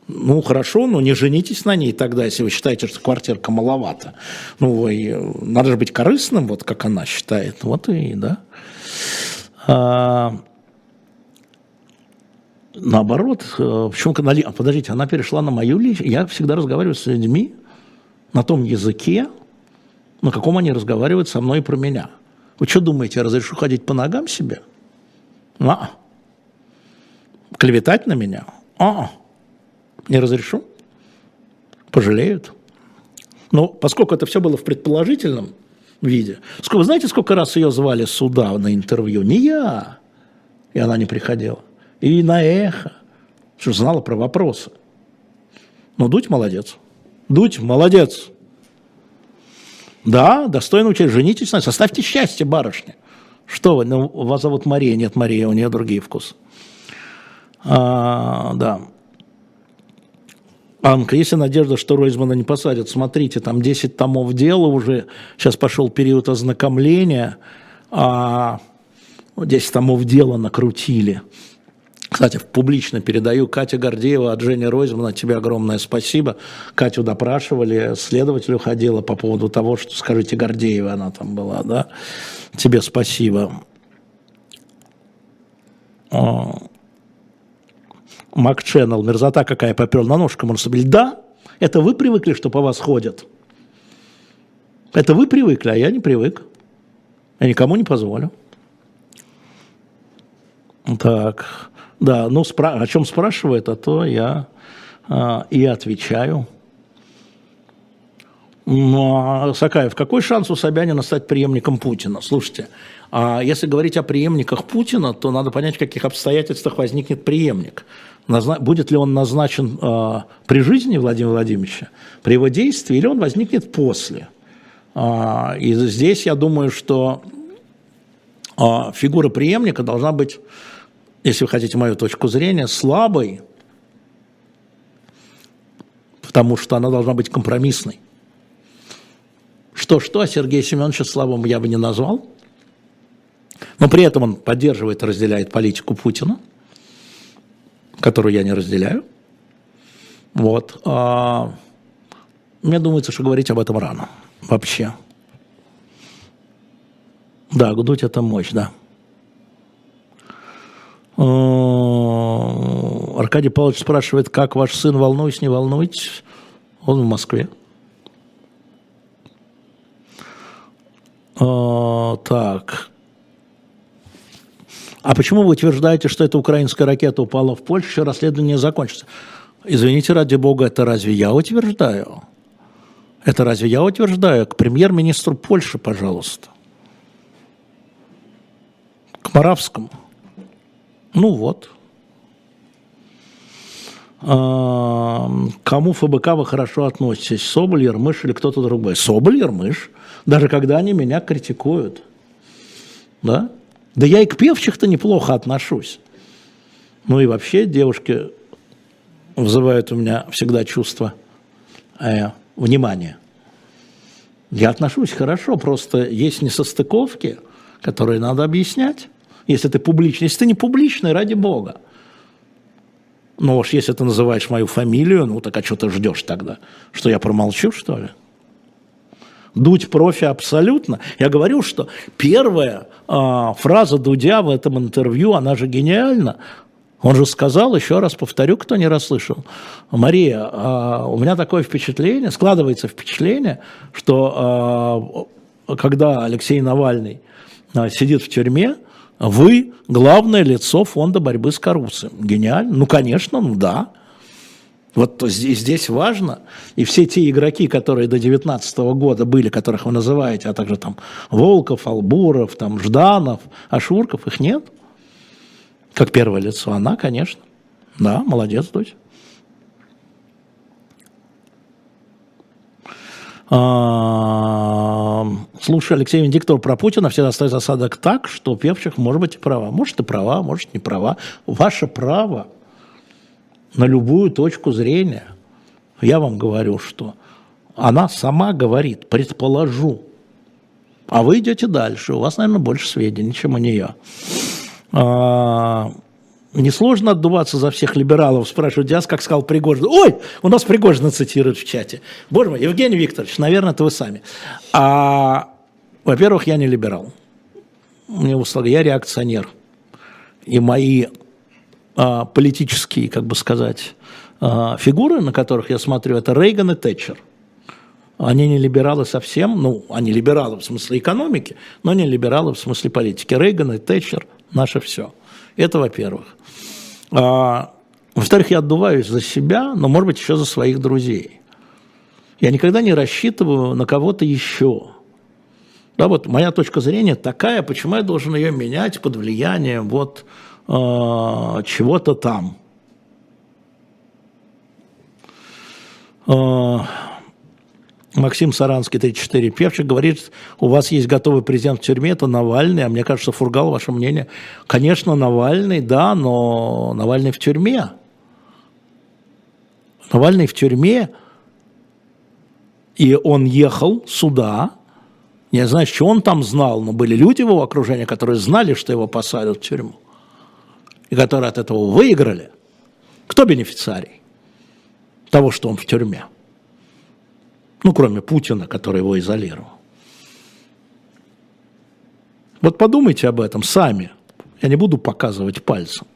Ну, хорошо, но не женитесь на ней тогда, если вы считаете, что квартирка маловато. Ну, вы, надо же быть корыстным, вот как она считает. Вот и, да. А, наоборот, э, почему канали... Подождите, она перешла на мою личность. Я всегда разговариваю с людьми на том языке, на каком они разговаривают со мной про меня. Вы что думаете, я разрешу ходить по ногам себе? А. Клеветать на меня? А. Не разрешу. Пожалеют. Но поскольку это все было в предположительном, виде. Сколько, знаете, сколько раз ее звали сюда на интервью? Не я. И она не приходила. И на эхо. Что знала про вопросы. Но Дудь молодец. Дудь молодец. Да, достойно учить. Женитесь, составьте счастье, барышня. Что вы, ну, вас зовут Мария, нет Мария, у нее другие вкусы. А, да. Анка, есть надежда, что Ройзмана не посадят? Смотрите, там 10 томов дела уже, сейчас пошел период ознакомления, а 10 ну, томов дела накрутили. Кстати, публично передаю Катя Гордеева от Жени Ройзмана, тебе огромное спасибо. Катю допрашивали, следователь уходила по поводу того, что, скажите, Гордеева она там была, да? Тебе спасибо. Мак мерзота какая попер на ножку монстабиль. Да, это вы привыкли, что по вас ходят. Это вы привыкли, а я не привык. Я никому не позволю. Так, да, ну спра- о чем спрашивает, а то я а, и отвечаю. Ну, а, Сакаев, какой шанс у Собянина стать преемником Путина? Слушайте, а если говорить о преемниках Путина, то надо понять, в каких обстоятельствах возникнет преемник. Назна... Будет ли он назначен э, при жизни Владимира Владимировича, при его действии, или он возникнет после? Э, и здесь я думаю, что э, фигура преемника должна быть, если вы хотите мою точку зрения, слабой, потому что она должна быть компромиссной. Что-что, Сергея Семеновича слабым я бы не назвал. Но при этом он поддерживает и разделяет политику Путина, которую я не разделяю. Вот. А, мне думается, что говорить об этом рано. Вообще. Да, гудуть это мощь, да. А, Аркадий Павлович спрашивает, как ваш сын, волнуюсь, не волнуйтесь. Он в Москве. А, так. А почему вы утверждаете, что эта украинская ракета упала в Польшу, еще расследование закончится? Извините, ради бога, это разве я утверждаю? Это разве я утверждаю? К премьер-министру Польши, пожалуйста. К Моравскому. Ну вот. А, кому ФБК вы хорошо относитесь? Соболь, Ермыш или кто-то другой? Соболь, Ермыш. Даже когда они меня критикуют. Да? Да я и к певчих-то неплохо отношусь. Ну и вообще девушки вызывают у меня всегда чувство э, внимания. Я отношусь хорошо, просто есть несостыковки, которые надо объяснять. Если ты публичный, если ты не публичный, ради бога. Ну уж если ты называешь мою фамилию, ну так а что ты ждешь тогда? Что я промолчу, что ли? Дудь профи абсолютно. Я говорю, что первая э, фраза Дудя в этом интервью, она же гениальна. Он же сказал, еще раз повторю, кто не расслышал, Мария, э, у меня такое впечатление, складывается впечатление, что э, когда Алексей Навальный э, сидит в тюрьме, вы главное лицо фонда борьбы с коррупцией. Гениально? Ну, конечно, ну да. Вот здесь, важно, и все те игроки, которые до 2019 года были, которых вы называете, а также там Волков, Албуров, там Жданов, Ашурков, их нет. Как первое лицо, она, конечно. Да, молодец, дочь. А, слушай, Алексей Венедиктов про Путина всегда ставит осадок так, что Певчих может быть и права. Может и права, может не права. Ваше право – на любую точку зрения. Я вам говорю, что она сама говорит, предположу. А вы идете дальше, у вас, наверное, больше сведений, чем у нее. А, несложно отдуваться за всех либералов, спрашивают Диас, как сказал Пригожин. Ой, у нас Пригожина цитируют в чате. Боже мой, Евгений Викторович, наверное, это вы сами. А, во-первых, я не либерал. Мне услуга, я реакционер. И мои политические, как бы сказать, а, фигуры, на которых я смотрю, это Рейган и Тэтчер. Они не либералы совсем, ну, они либералы в смысле экономики, но не либералы в смысле политики. Рейган и Тэтчер – наше все. Это во-первых. А, во-вторых, я отдуваюсь за себя, но, может быть, еще за своих друзей. Я никогда не рассчитываю на кого-то еще. Да, вот моя точка зрения такая, почему я должен ее менять под влиянием вот э, чего-то там. Э, Максим Саранский, 34 Певчик, говорит, у вас есть готовый президент в тюрьме, это Навальный, а мне кажется, Фургал, ваше мнение. Конечно, Навальный, да, но Навальный в тюрьме. Навальный в тюрьме, и он ехал сюда, я знаю, что он там знал, но были люди в его окружении, которые знали, что его посадят в тюрьму и которые от этого выиграли, кто бенефициарий того, что он в тюрьме? Ну, кроме Путина, который его изолировал. Вот подумайте об этом сами. Я не буду показывать пальцем.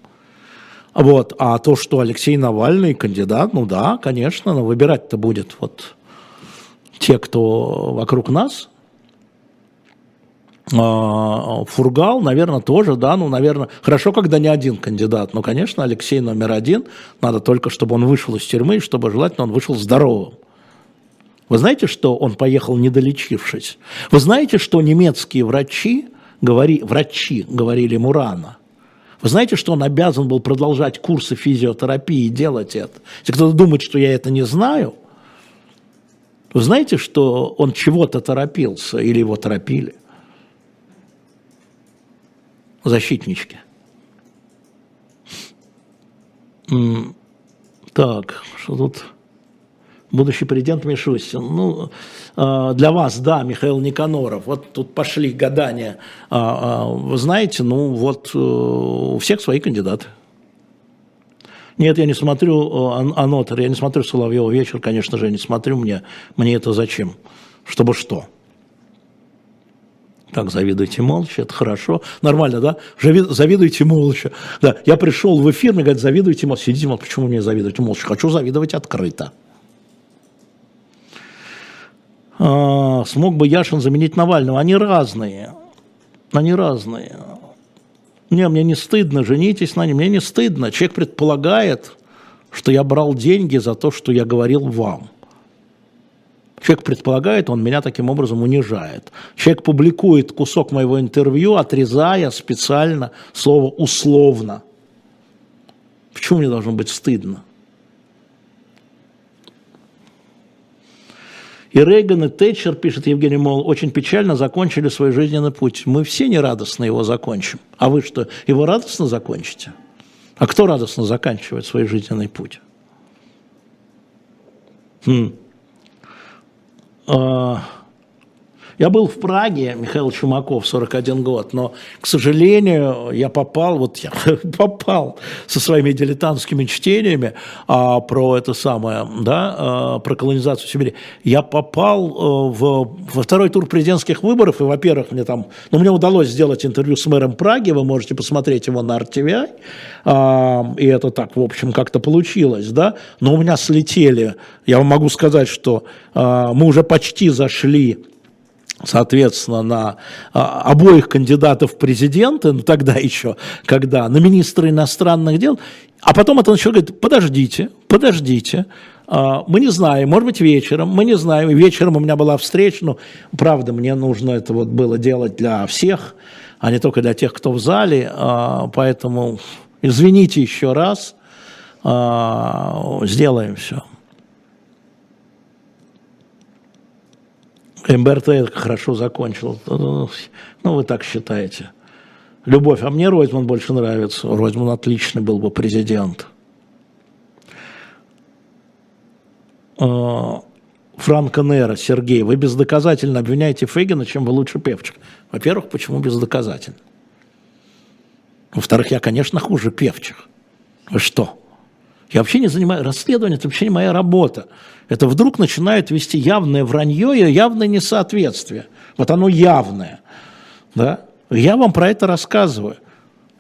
Вот. А то, что Алексей Навальный кандидат, ну да, конечно, но выбирать-то будет вот те, кто вокруг нас. А, Фургал, наверное, тоже, да, ну, наверное, хорошо, когда не один кандидат, но, конечно, Алексей номер один, надо только, чтобы он вышел из тюрьмы, и чтобы желательно он вышел здоровым. Вы знаете, что он поехал недолечившись? Вы знаете, что немецкие врачи, говори, врачи говорили Мурана, вы знаете, что он обязан был продолжать курсы физиотерапии и делать это? Если кто-то думает, что я это не знаю, вы знаете, что он чего-то торопился или его торопили? Защитнички. Так, что тут? будущий президент Мишустин. Ну, а, для вас, да, Михаил Никаноров. Вот тут пошли гадания. А, а, вы знаете, ну вот э, у всех свои кандидаты. Нет, я не смотрю Анотер, я не смотрю Соловьева вечер, конечно же, я не смотрю, мне, мне это зачем? Чтобы что? Так, завидуйте молча, это хорошо. Нормально, да? Завидуйте молча. Да, я пришел в эфир, мне говорят, завидуйте молча. Сидите молча, почему мне завидуете молча? Хочу завидовать открыто. А, смог бы Яшин заменить Навального. Они разные. Они разные. Не, мне не стыдно, женитесь на нем, мне не стыдно. Человек предполагает, что я брал деньги за то, что я говорил вам. Человек предполагает, он меня таким образом унижает. Человек публикует кусок моего интервью, отрезая специально слово «условно». Почему мне должно быть стыдно? И Рейган, и Тэтчер, пишет Евгений Мол, очень печально закончили свой жизненный путь. Мы все нерадостно его закончим. А вы что, его радостно закончите? А кто радостно заканчивает свой жизненный путь? Хм. А, я был в Праге, Михаил Чумаков, 41 год, но, к сожалению, я попал, вот я попал со своими дилетантскими чтениями а, про это самое, да, а, про колонизацию Сибири. Я попал а, в, во второй тур президентских выборов, и, во-первых, мне там, ну, мне удалось сделать интервью с мэром Праги, вы можете посмотреть его на RTVI, а, и это так, в общем, как-то получилось, да, но у меня слетели, я вам могу сказать, что а, мы уже почти зашли соответственно, на а, обоих кандидатов в президенты, ну тогда еще, когда, на министра иностранных дел, а потом это начало говорить, подождите, подождите, а, мы не знаем, может быть, вечером, мы не знаем, вечером у меня была встреча, ну, правда, мне нужно это вот было делать для всех, а не только для тех, кто в зале, а, поэтому извините еще раз, сделаем все. МБРТ хорошо закончил. Ну, вы так считаете. Любовь, а мне Ройзман больше нравится. Ройзман отличный был бы президент. А, Франко Нера, Сергей, вы бездоказательно обвиняете Фейгина, чем вы лучше Певчик. Во-первых, почему бездоказательно? Во-вторых, я, конечно, хуже Певчих. Вы что? Я вообще не занимаюсь расследованием, это вообще не моя работа. Это вдруг начинает вести явное вранье и явное несоответствие. Вот оно явное. Да? Я вам про это рассказываю.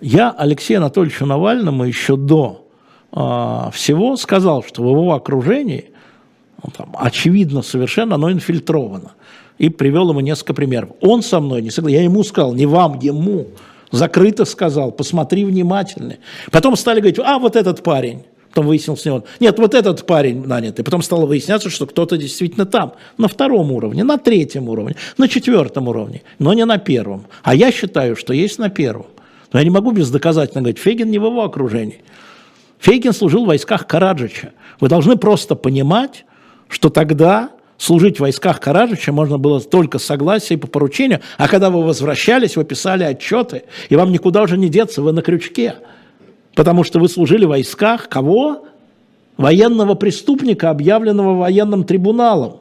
Я Алексею Анатольевичу Навальному еще до э, всего сказал, что в его окружении ну, там, очевидно совершенно оно инфильтровано. И привел ему несколько примеров. Он со мной не согласен. Я ему сказал, не вам, ему. Закрыто сказал, посмотри внимательно. Потом стали говорить, а вот этот парень. Потом выяснилось, не он. Нет, вот этот парень нанятый. Потом стало выясняться, что кто-то действительно там. На втором уровне, на третьем уровне, на четвертом уровне, но не на первом. А я считаю, что есть на первом. Но я не могу бездоказательно говорить, Фегин не в его окружении. Фейгин служил в войсках Караджича. Вы должны просто понимать, что тогда служить в войсках Караджича можно было только с согласия и по поручению, а когда вы возвращались, вы писали отчеты, и вам никуда уже не деться, вы на крючке. Потому что вы служили в войсках кого? Военного преступника, объявленного военным трибуналом.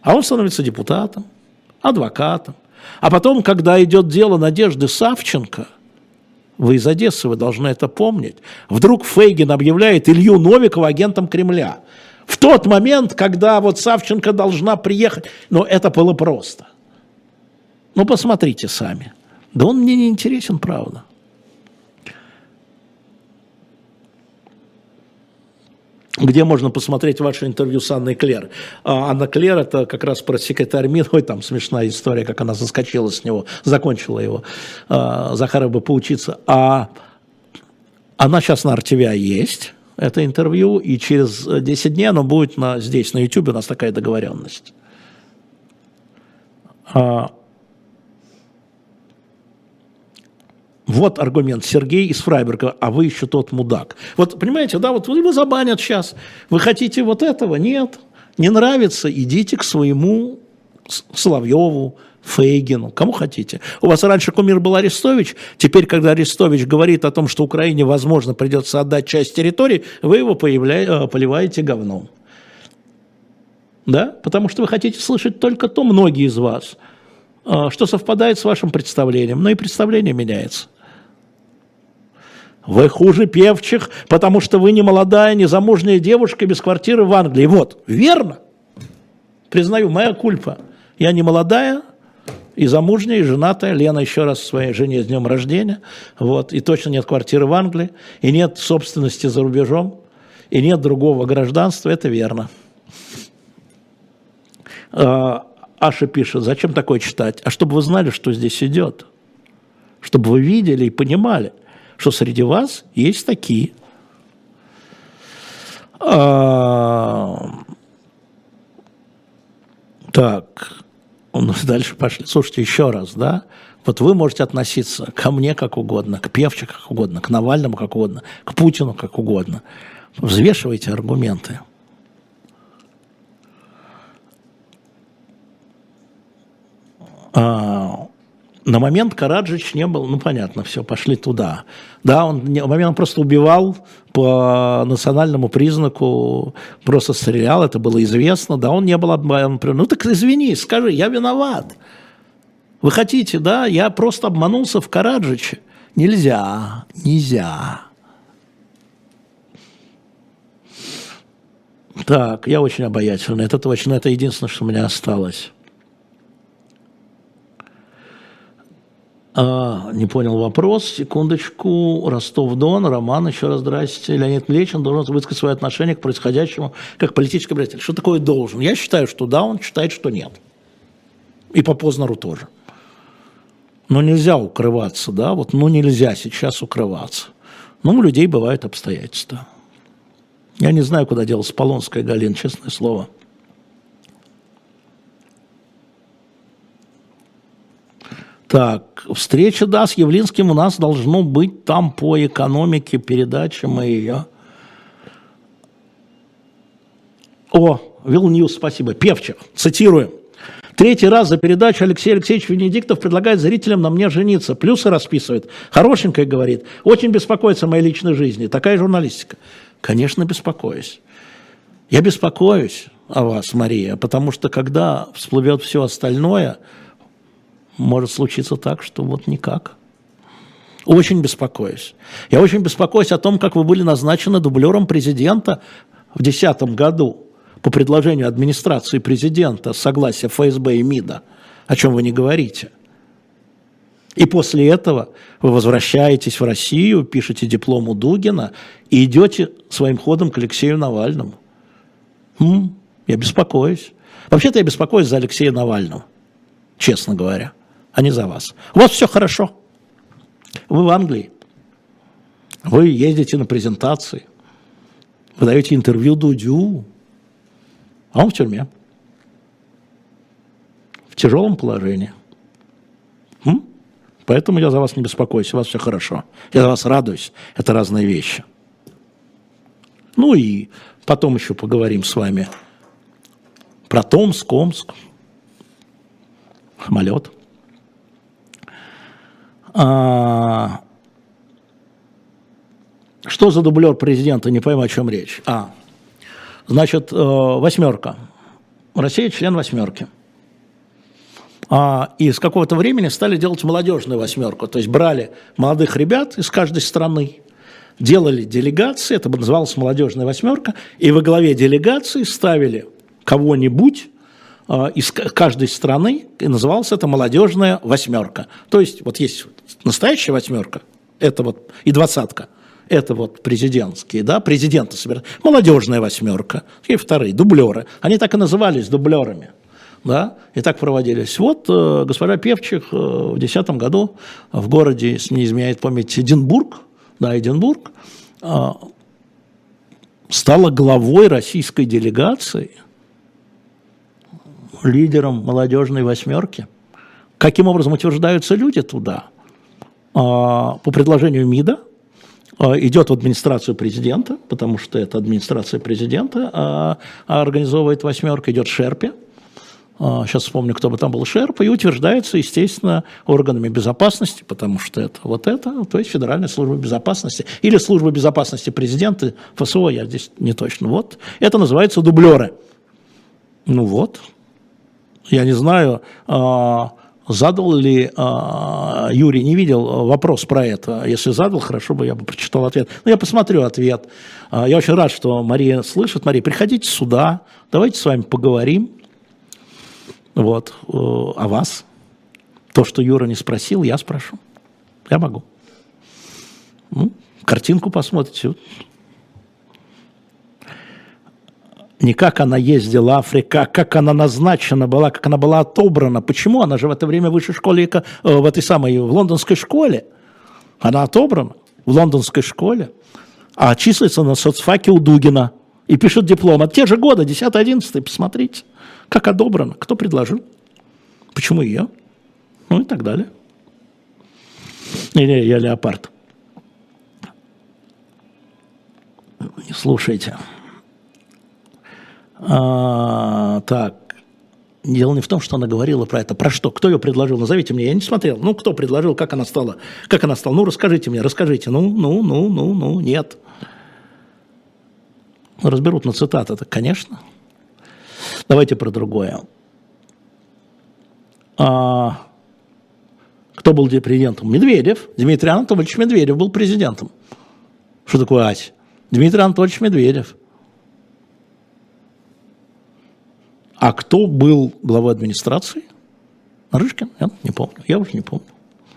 А он становится депутатом, адвокатом. А потом, когда идет дело Надежды Савченко, вы из Одессы, вы должны это помнить, вдруг Фейгин объявляет Илью Новикова агентом Кремля. В тот момент, когда вот Савченко должна приехать, но это было просто. Ну, посмотрите сами. Да он мне не интересен, правда. Где можно посмотреть ваше интервью с Анной Клер. А Анна Клер это как раз про секретарь МИД, ой, там смешная история, как она заскочила с него, закончила его, а, Захарова бы поучиться. А она сейчас на RTVI есть, это интервью, и через 10 дней оно будет на, здесь, на YouTube, у нас такая договоренность. А, Вот аргумент Сергей из Фрайберга, а вы еще тот мудак. Вот понимаете, да, вот вы забанят сейчас. Вы хотите вот этого? Нет. Не нравится, идите к своему Соловьеву, Фейгину, кому хотите. У вас раньше кумир был Арестович, теперь, когда Арестович говорит о том, что Украине, возможно, придется отдать часть территории, вы его появля... Э, поливаете говном. Да? Потому что вы хотите слышать только то, многие из вас, что совпадает с вашим представлением. Но и представление меняется. Вы хуже певчих, потому что вы не молодая, не замужняя девушка без квартиры в Англии. Вот, верно. Признаю, моя кульпа. Я не молодая, и замужняя, и женатая. Лена еще раз своей жене с днем рождения. Вот, и точно нет квартиры в Англии, и нет собственности за рубежом, и нет другого гражданства. Это верно. А, Аша пишет, зачем такое читать? А чтобы вы знали, что здесь идет. Чтобы вы видели и понимали – что среди вас есть такие. А... Так, дальше пошли. Слушайте, еще раз, да? Вот вы можете относиться ко мне как угодно, к Певче как угодно, к Навальному как угодно, к Путину как угодно. Взвешивайте аргументы. А, на момент Караджич не был, ну понятно, все, пошли туда. Да, он, на момент просто убивал по национальному признаку, просто стрелял, это было известно, да, он не был обманут. Ну так извини, скажи, я виноват. Вы хотите, да, я просто обманулся в Караджиче. Нельзя, нельзя. Так, я очень обаятельный, это точно, это единственное, что у меня осталось. А, не понял вопрос. Секундочку. Ростов-Дон. Роман, еще раз здрасте. Леонид Млечин должен высказать свое отношение к происходящему как политический образец. Что такое должен? Я считаю, что да, он считает, что нет. И по Познеру тоже. Но нельзя укрываться, да, вот, ну нельзя сейчас укрываться. Ну, у людей бывают обстоятельства. Я не знаю, куда делась Полонская Галина, честное слово. Так, встреча, да, с Явлинским у нас должно быть там по экономике передачи мы ее. О, Вилньюз, спасибо. Певчих, цитируем. Третий раз за передачу Алексей Алексеевич Венедиктов предлагает зрителям на мне жениться. Плюсы расписывает. Хорошенькая говорит. Очень беспокоится о моей личной жизни. Такая журналистика. Конечно, беспокоюсь. Я беспокоюсь о вас, Мария, потому что когда всплывет все остальное, может случиться так, что вот никак. Очень беспокоюсь. Я очень беспокоюсь о том, как вы были назначены дублером президента в 2010 году по предложению администрации президента, согласия ФСБ и МИДа, о чем вы не говорите. И после этого вы возвращаетесь в Россию, пишете диплом у Дугина и идете своим ходом к Алексею Навальному. М-м, я беспокоюсь. Вообще-то я беспокоюсь за Алексея Навального, честно говоря а не за вас. Вас все хорошо. Вы в Англии. Вы ездите на презентации. Вы даете интервью Дудю. А он в тюрьме. В тяжелом положении. М? Поэтому я за вас не беспокоюсь, у вас все хорошо. Я за вас радуюсь. Это разные вещи. Ну и потом еще поговорим с вами про Томск, Омск, самолет. А, что за дублер президента? Не пойму, о чем речь. А, значит, э, восьмерка. Россия член восьмерки. А, и с какого-то времени стали делать молодежную восьмерку. То есть брали молодых ребят из каждой страны, делали делегации, это называлось молодежная восьмерка, и во главе делегации ставили кого-нибудь а, из каждой страны, и называлась это молодежная восьмерка. То есть вот есть настоящая восьмерка, это вот и двадцатка, это вот президентские, да, президенты собирают, молодежная восьмерка, и вторые, дублеры. Они так и назывались дублерами, да, и так проводились. Вот э, госпожа Певчих э, в 2010 году в городе, не изменяет память, Эдинбург, да, Эдинбург, э, стала главой российской делегации, лидером молодежной восьмерки. Каким образом утверждаются люди туда? А, по предложению МИДа а, идет в администрацию президента, потому что это администрация президента а, организовывает восьмерка, идет Шерпе, сейчас вспомню, кто бы там был Шерпа, и утверждается, естественно, органами безопасности, потому что это вот это, то есть Федеральная служба безопасности, или служба безопасности президента, ФСО, я здесь не точно, вот, это называется дублеры. Ну вот, я не знаю, Задал ли э, Юрий, не видел вопрос про это? Если задал, хорошо бы я бы прочитал ответ. Но я посмотрю ответ. Э, я очень рад, что Мария слышит. Мария, приходите сюда, давайте с вами поговорим. Вот, э, о вас. То, что Юра не спросил, я спрошу. Я могу. Ну, картинку посмотрите не как она ездила Африка, как она назначена была, как она была отобрана. Почему? Она же в это время в высшей школе, э, в этой самой, в лондонской школе. Она отобрана в лондонской школе, а числится на соцфаке у Дугина и пишет диплом. От те же года, 10-11, посмотрите, как одобрано, кто предложил, почему ее, ну и так далее. Или я леопард. Слушайте. А, так, Дело не в том, что она говорила про это. Про что? Кто ее предложил? Назовите мне. Я не смотрел. Ну, кто предложил? Как она стала? Как она стала? Ну, расскажите мне, расскажите. Ну, ну, ну, ну, ну, нет. Разберут на цитаты-то, конечно. Давайте про другое. А, кто был президентом? Медведев. Дмитрий Анатольевич Медведев был президентом. Что такое Ась? Дмитрий Анатольевич Медведев. А кто был главой администрации? Нарышкин? Я не помню. Я уже не помню.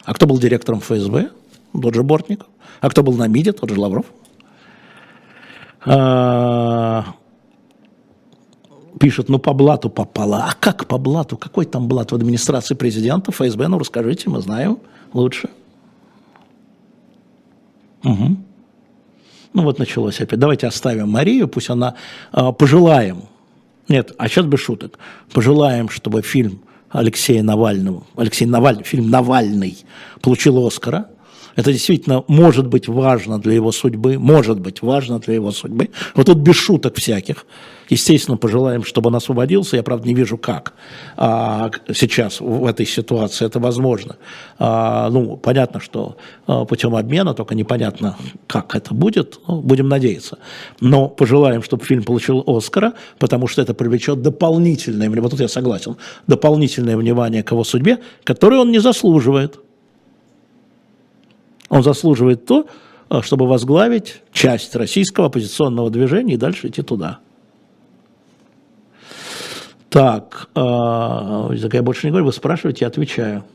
А кто был директором ФСБ? Тот же Бортников. А кто был на МИДе? Тот же Лавров. А, пишет, ну по блату попало. А как по блату? Какой там блат в администрации президента, ФСБ? Ну расскажите, мы знаем лучше. Угу. Ну вот началось опять. Давайте оставим Марию, пусть она э, пожелаем нет, а сейчас без шуток. Пожелаем, чтобы фильм Алексея Навального, Алексей Навальный, фильм «Навальный» получил Оскара. Это действительно может быть важно для его судьбы, может быть важно для его судьбы. Вот тут без шуток всяких. Естественно, пожелаем, чтобы он освободился. Я, правда, не вижу, как а, сейчас в этой ситуации это возможно. А, ну, понятно, что а, путем обмена, только непонятно, как это будет. Ну, будем надеяться. Но пожелаем, чтобы фильм получил Оскара, потому что это привлечет дополнительное, вот тут я согласен, дополнительное внимание к его судьбе, которое он не заслуживает. Он заслуживает то, а, чтобы возглавить часть российского оппозиционного движения и дальше идти туда. Так, э, я больше не говорю, вы спрашиваете, я отвечаю.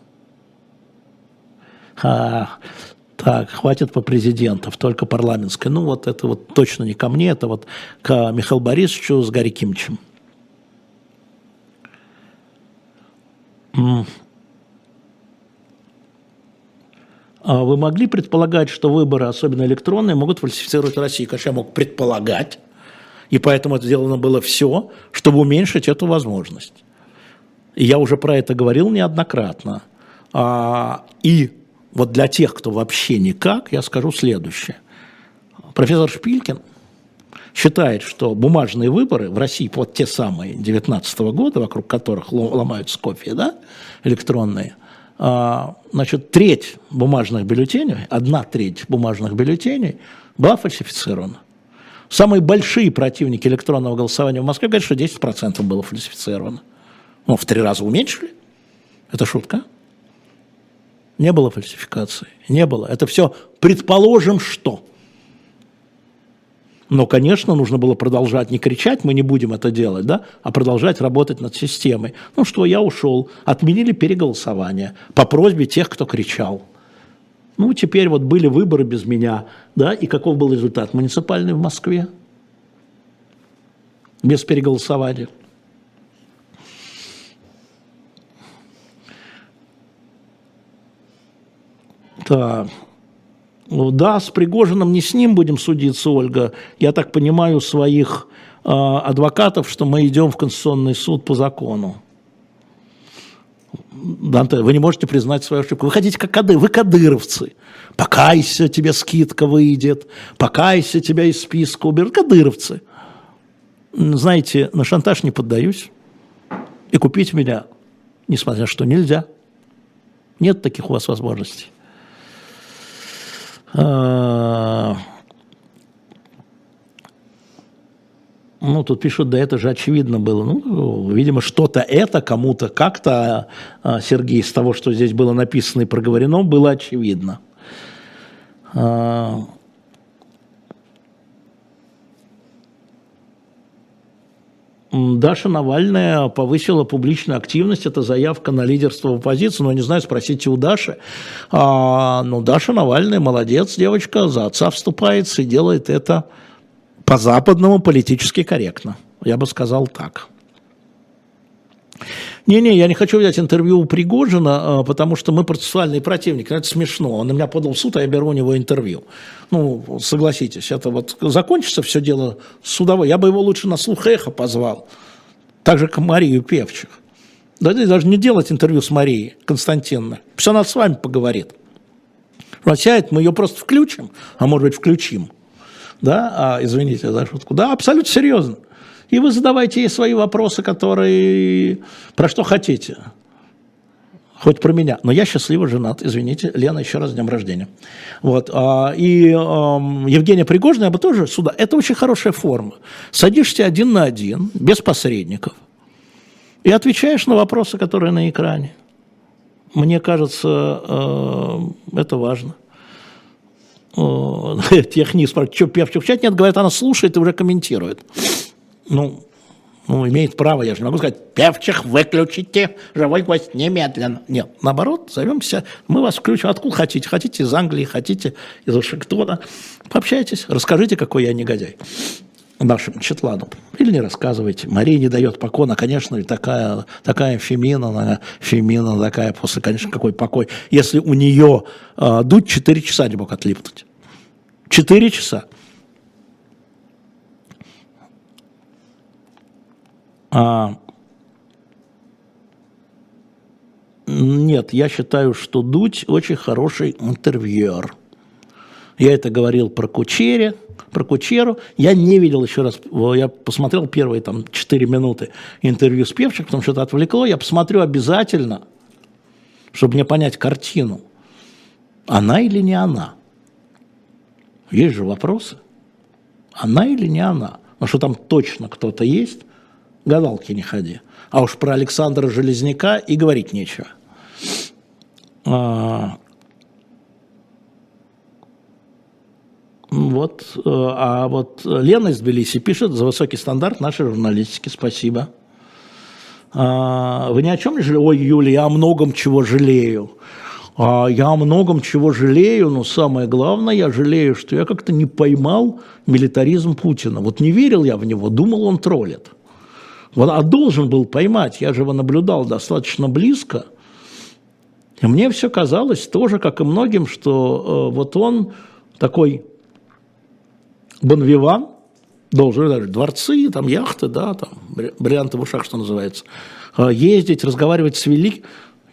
А, так, хватит по президентов, только парламентской. Ну, вот это вот точно не ко мне, это вот к Михаилу Борисовичу с Гарри Кимчем. А вы могли предполагать, что выборы, особенно электронные, могут фальсифицировать Россию? Конечно, я мог предполагать. И поэтому сделано было все, чтобы уменьшить эту возможность. И я уже про это говорил неоднократно. А, и вот для тех, кто вообще никак, я скажу следующее. Профессор Шпилькин считает, что бумажные выборы в России, вот те самые 19 года, вокруг которых ломаются кофе, да, электронные, а, значит, треть бумажных бюллетеней, одна треть бумажных бюллетеней была фальсифицирована. Самые большие противники электронного голосования в Москве говорят, что 10% было фальсифицировано. Ну, в три раза уменьшили. Это шутка. Не было фальсификации. Не было. Это все предположим, что. Но, конечно, нужно было продолжать не кричать, мы не будем это делать, да, а продолжать работать над системой. Ну что, я ушел, отменили переголосование по просьбе тех, кто кричал. Ну, теперь вот были выборы без меня, да, и каков был результат? Муниципальный в Москве. Без переголосования. Так. Да, с Пригожиным не с ним будем судиться, Ольга. Я так понимаю своих э, адвокатов, что мы идем в Конституционный суд по закону. Данте, вы не можете признать свою ошибку. Вы хотите как кады, вы кадыровцы. Покайся, тебе скидка выйдет. Покайся, тебя из списка уберут. Кадыровцы. Знаете, на шантаж не поддаюсь. И купить меня, несмотря что, нельзя. Нет таких у вас возможностей. А, ну, тут пишут, да это же очевидно было. Ну, видимо, что-то это кому-то как-то, а, Сергей, из того, что здесь было написано и проговорено, было очевидно. Даша Навальная повысила публичную активность, это заявка на лидерство в оппозиции, но не знаю, спросите у Даши. А, ну, Даша Навальная молодец, девочка, за отца вступается и делает это по-западному политически корректно. Я бы сказал так. Не-не, я не хочу взять интервью у Пригожина, а, потому что мы процессуальные противники. Это смешно. Он на меня подал в суд, а я беру у него интервью. Ну, согласитесь, это вот закончится все дело судово. Я бы его лучше на слух эхо позвал. Так же, как Марию Певчих. Да, даже не делать интервью с Марией Константиновной. Пусть она с вами поговорит. Сядет, мы ее просто включим, а может быть включим. Да, а, извините за шутку. Да, абсолютно серьезно. И вы задавайте ей свои вопросы, которые про что хотите. Хоть про меня. Но я счастливо женат, извините. Лена, еще раз с днем рождения. Вот. А, и Евгения Пригожина, я бы тоже сюда. Это очень хорошая форма. Садишься один на один, без посредников, и отвечаешь на вопросы, которые на экране. Мне кажется, э, это важно. Техник спрашивает, что Певчик в чате? Нет, говорят, она слушает и уже комментирует ну, ну, имеет право, я же не могу сказать, певчих выключите, живой гость немедленно. Нет, наоборот, зовемся, мы вас включим, откуда хотите, хотите из Англии, хотите из Вашингтона, пообщайтесь, расскажите, какой я негодяй нашим Четлану. Или не рассказывайте. Мария не дает покона, конечно, и такая, такая фемина, фемина такая, после, конечно, какой покой. Если у нее э, дуть 4 часа не мог отлипнуть. 4 часа. А, нет, я считаю, что Дудь очень хороший интервьюер. Я это говорил про Кучере, про Кучеру. Я не видел еще раз, я посмотрел первые там 4 минуты интервью с Певчик, потому что это отвлекло. Я посмотрю обязательно, чтобы мне понять картину. Она или не она? Есть же вопросы. Она или не она? Ну что там точно кто-то есть, гадалки не ходи. А уж про Александра Железняка и говорить нечего. А, вот, э, а вот Лена из Тбилиси пишет за высокий стандарт нашей журналистики. Спасибо. А, вы ни о чем не жалеете? Ой, Юля, я о многом чего жалею. А я о многом чего жалею, но самое главное, я жалею, что я как-то не поймал милитаризм Путина. Вот не верил я в него, думал, он троллит. А должен был поймать, я же его наблюдал достаточно близко. И мне все казалось тоже, как и многим, что э, вот он такой бонвиван, должен даже дворцы, там яхты, да, там бриллианты в ушах, что называется, э, ездить, разговаривать с великим.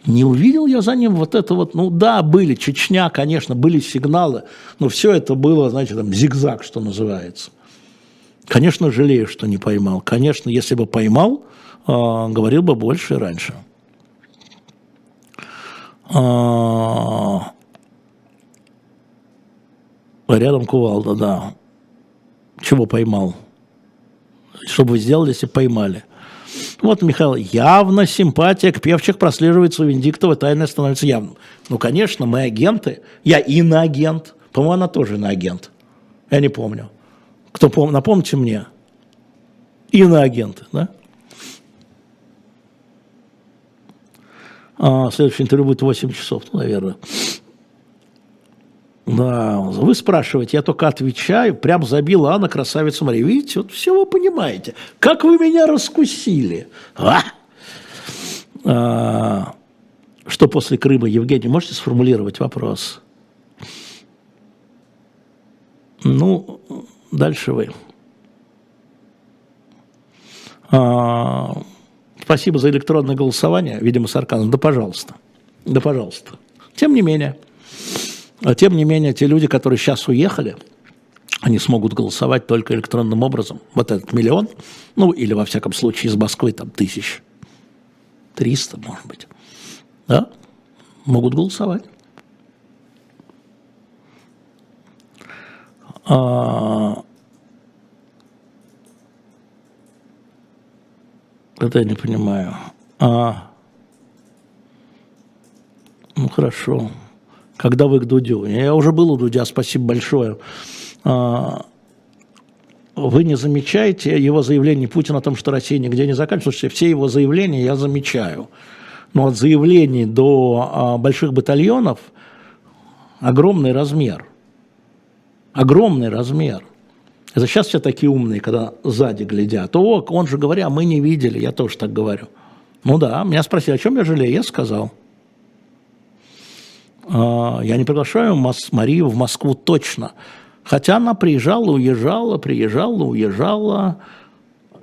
Не увидел я за ним вот это вот, ну да, были, Чечня, конечно, были сигналы, но все это было, знаете, там зигзаг, что называется. Конечно, жалею, что не поймал. Конечно, если бы поймал, э, говорил бы больше раньше. А, рядом кувалда, да. Чего поймал? Что бы вы сделали, если поймали? Вот, Михаил, явно симпатия к певчих прослеживается у Венедиктова, тайное становится явным. Ну, конечно, мы агенты. Я иноагент. По-моему, она тоже иноагент. Я не помню. Кто пом... Напомните мне. Иноагенты, да? А, следующее интервью будет 8 часов, наверное. Да, вы спрашиваете, я только отвечаю, прям забила Анна, красавица Мария. Видите, вот все вы понимаете. Как вы меня раскусили? А? А, что после Крыма, Евгений, можете сформулировать вопрос? Ну, дальше вы. А, спасибо за электронное голосование, видимо, сарказм. Да, пожалуйста. Да, пожалуйста. Тем не менее, тем не менее, те люди, которые сейчас уехали, они смогут голосовать только электронным образом. Вот этот миллион, ну, или, во всяком случае, из Москвы там тысяч, триста, может быть, да, могут голосовать. А, это я не понимаю. А, ну хорошо. Когда вы к Дудю? Я уже был у Дудя, спасибо большое. А, вы не замечаете его заявление Путина о том, что Россия нигде не заканчивается? Все его заявления я замечаю. Но от заявлений до а, больших батальонов огромный размер огромный размер. Это сейчас все такие умные, когда сзади глядят. О, он же говоря, мы не видели, я тоже так говорю. Ну да, меня спросили, о чем я жалею, я сказал. «А, я не приглашаю Марию в Москву точно. Хотя она приезжала, уезжала, приезжала, уезжала.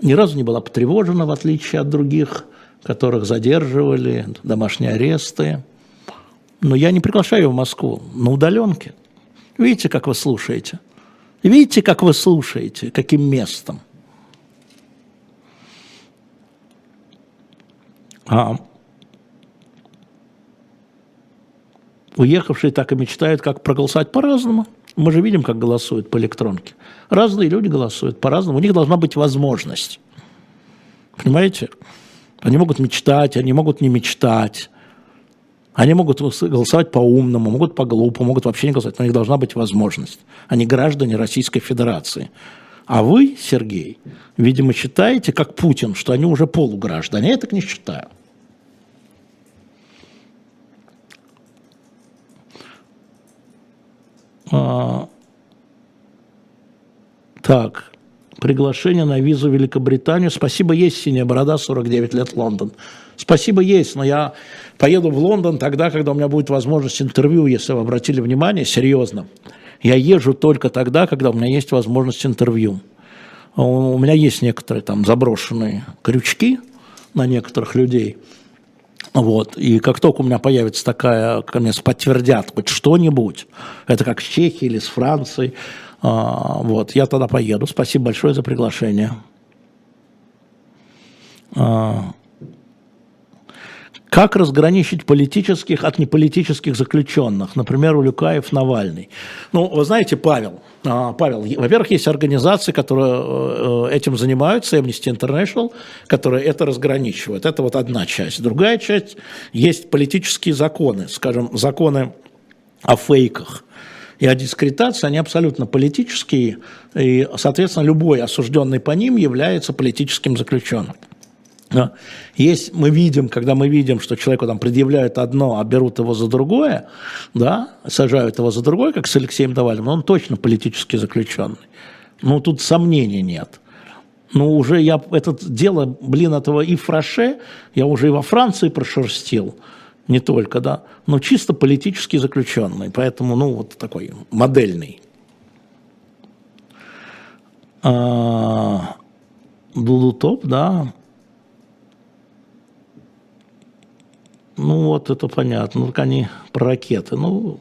Ни разу не была потревожена, в отличие от других, которых задерживали, домашние аресты. Но я не приглашаю ее в Москву на удаленке. Видите, как вы слушаете? Видите, как вы слушаете, каким местом? А уехавшие так и мечтают, как проголосовать по-разному. Мы же видим, как голосуют по электронке. Разные люди голосуют по-разному. У них должна быть возможность. Понимаете? Они могут мечтать, они могут не мечтать. Они могут голосовать по-умному, могут по-глупому, могут вообще не голосовать, но у них должна быть возможность. Они граждане Российской Федерации. А вы, Сергей, видимо, считаете, как Путин, что они уже полуграждане. Я так не считаю. А, так, приглашение на визу в Великобританию. Спасибо, есть синяя борода, 49 лет, Лондон. Спасибо, есть, но я поеду в Лондон тогда, когда у меня будет возможность интервью, если вы обратили внимание, серьезно. Я езжу только тогда, когда у меня есть возможность интервью. У меня есть некоторые там заброшенные крючки на некоторых людей. Вот. И как только у меня появится такая, ко мне подтвердят хоть что-нибудь, это как с Чехией или с Францией, а, вот, я тогда поеду. Спасибо большое за приглашение. Как разграничить политических от неполитических заключенных? Например, Улюкаев, Навальный. Ну, вы знаете, Павел, а, Павел, во-первых, есть организации, которые э, этим занимаются, Amnesty International, которые это разграничивают. Это вот одна часть. Другая часть – есть политические законы, скажем, законы о фейках и о дискретации, они абсолютно политические, и, соответственно, любой осужденный по ним является политическим заключенным. Есть, мы видим, когда мы видим, что человеку там предъявляют одно, а берут его за другое, да, сажают его за другое, как с Алексеем Давалем, он точно политически заключенный. Ну, тут сомнений нет. Ну, уже я это дело, блин, этого и Фраше, я уже и во Франции прошерстил, не только, да, но чисто политически заключенный, поэтому, ну, вот такой модельный. А, Дулутоп, да, Ну вот, это понятно. Ну, они про ракеты. Ну,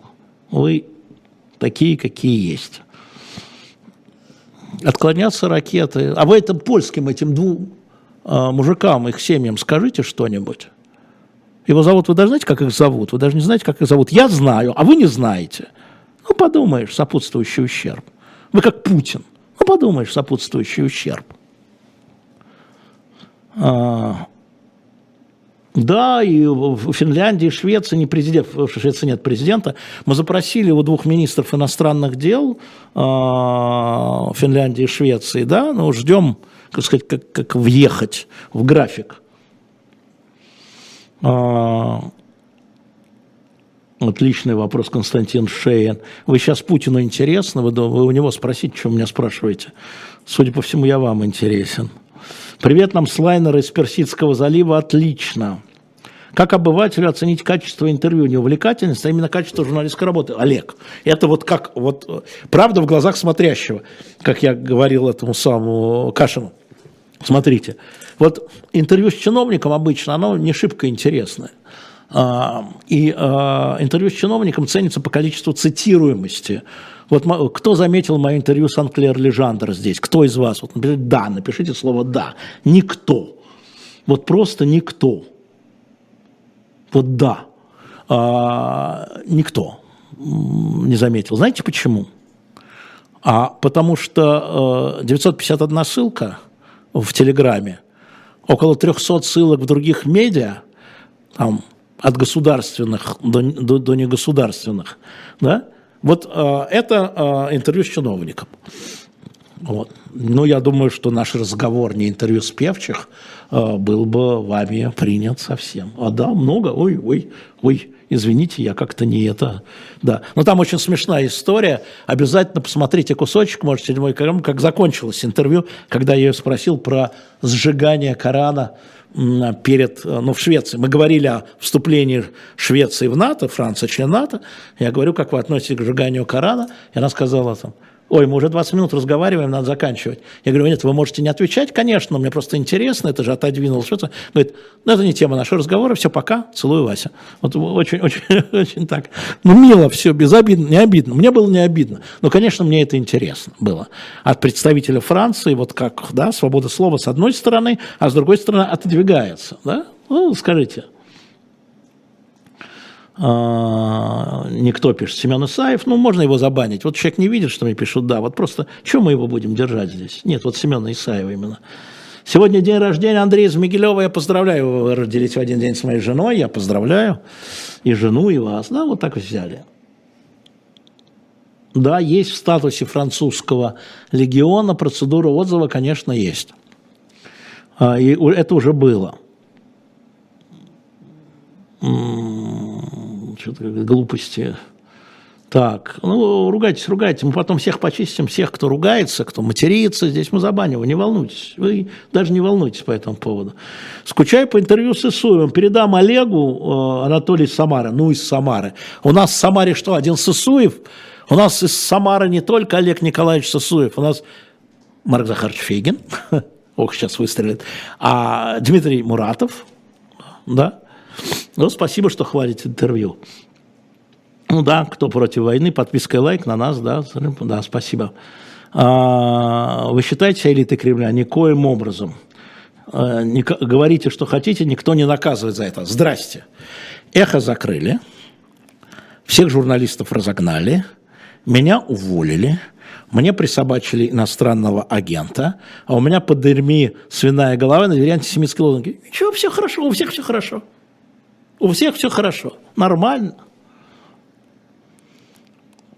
вы такие, какие есть. Отклонятся ракеты. А вы этим польским, этим двум э, мужикам, их семьям скажите что-нибудь. Его зовут, вы даже знаете, как их зовут? Вы даже не знаете, как их зовут. Я знаю, а вы не знаете. Ну, подумаешь, сопутствующий ущерб. Вы как Путин. Ну, подумаешь, сопутствующий ущерб. А, да, и в Финляндии, Швеции не президент, в Швеции нет президента. Мы запросили у двух министров иностранных дел а, Финляндии и Швеции, да, ну, ждем, как сказать, как, как въехать в график. А, Отличный вопрос, Константин Шейн. Вы сейчас Путину интересны? Вы, вы у него спросите, что меня спрашиваете. Судя по всему, я вам интересен. Привет нам с лайнера из Персидского залива. Отлично. Как обывателю оценить качество интервью? Не увлекательность, а именно качество журналистской работы. Олег, это вот как, вот правда в глазах смотрящего, как я говорил этому самому Кашину. Смотрите, вот интервью с чиновником обычно, оно не шибко интересное. А, и а, интервью с чиновником ценится по количеству цитируемости. Вот кто заметил мое интервью с Анклер Лежандр здесь? Кто из вас? Вот напишите «да», напишите слово «да». Никто. Вот просто никто. Вот «да». А, никто не заметил. Знаете почему? А потому что 951 ссылка в Телеграме, около 300 ссылок в других медиа, там от государственных до, до, до негосударственных, да, вот э, это э, интервью с чиновником. Вот. Ну, я думаю, что наш разговор, не интервью с певчих, э, был бы вами принят совсем. А да, много, ой, ой, ой, извините, я как-то не это, да. Но там очень смешная история, обязательно посмотрите кусочек, можете седьмой как закончилось интервью, когда я ее спросил про сжигание Корана перед, ну, в Швеции. Мы говорили о вступлении Швеции в НАТО, Франция член НАТО. Я говорю, как вы относитесь к сжиганию Корана. И она сказала там, ой, мы уже 20 минут разговариваем, надо заканчивать. Я говорю, нет, вы можете не отвечать, конечно, мне просто интересно, это же отодвинул что-то. Говорит, ну, это не тема нашего разговора, все, пока, целую, Вася. Вот очень, очень, очень так, ну, мило все, безобидно, не обидно. Мне было не обидно, но, конечно, мне это интересно было. От представителя Франции, вот как, да, свобода слова с одной стороны, а с другой стороны отодвигается, да, ну, скажите, никто пишет, Семен Исаев, ну, можно его забанить. Вот человек не видит, что мне пишут «да», вот просто, что мы его будем держать здесь? Нет, вот Семена Исаева именно. Сегодня день рождения Андрея Змигилева, я поздравляю, вы родились в один день с моей женой, я поздравляю и жену, и вас, да, вот так взяли. Да, есть в статусе французского легиона процедура отзыва, конечно, есть. А, и это уже было что-то глупости. Так, ну, ругайтесь, ругайтесь. Мы потом всех почистим, всех, кто ругается, кто матерится. Здесь мы забаним, вы не волнуйтесь. Вы даже не волнуйтесь по этому поводу. Скучаю по интервью с Исуевым. Передам Олегу э, Анатолий Самара. Ну, из Самары. У нас в Самаре что, один Сысуев? У нас из Самары не только Олег Николаевич Сысуев. У нас Марк Захарович Фейгин. Ох, сейчас выстрелит. А Дмитрий Муратов. Да. Ну, спасибо, что хвалите интервью. Ну да, кто против войны, подписка и лайк на нас, да, да, спасибо. А, вы считаете элитой Кремля? Никоим образом. А, не, говорите, что хотите, никто не наказывает за это. Здрасте. Эхо закрыли, всех журналистов разогнали, меня уволили, мне присобачили иностранного агента, а у меня под дырьми свиная голова на дверь антисемитские лозунги. Ничего, все хорошо, у всех все хорошо. У всех все хорошо, нормально.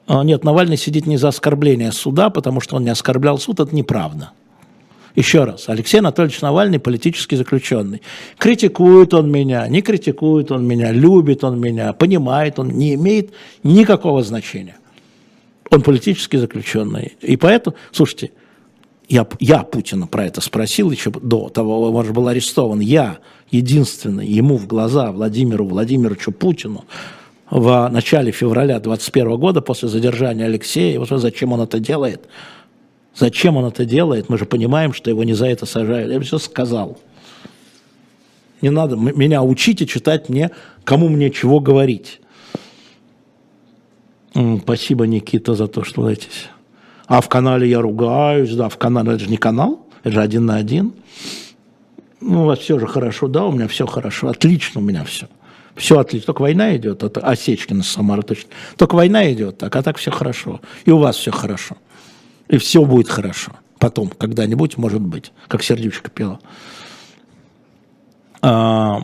А, нет, Навальный сидит не за оскорбление суда, потому что он не оскорблял суд, это неправда. Еще раз, Алексей Анатольевич Навальный политический заключенный. Критикует он меня, не критикует он меня, любит он меня, понимает он, не имеет никакого значения. Он политический заключенный. И поэтому, слушайте, я, я Путина про это спросил еще до того, он же был арестован. Я единственный ему в глаза Владимиру Владимировичу Путину в начале февраля 2021 года после задержания Алексея. Вот зачем он это делает? Зачем он это делает? Мы же понимаем, что его не за это сажают. Я все сказал. Не надо меня учить и читать мне, кому мне чего говорить. Спасибо, Никита, за то, что этись. А в канале я ругаюсь, да, в канале, это же не канал, это же один на один. Ну, у вас все же хорошо, да, у меня все хорошо, отлично у меня все. Все отлично, только война идет, это Осечкина Самара точно. Только война идет, так, а так все хорошо. И у вас все хорошо. И все будет хорошо. Потом, когда-нибудь, может быть, как сердючка пела. А,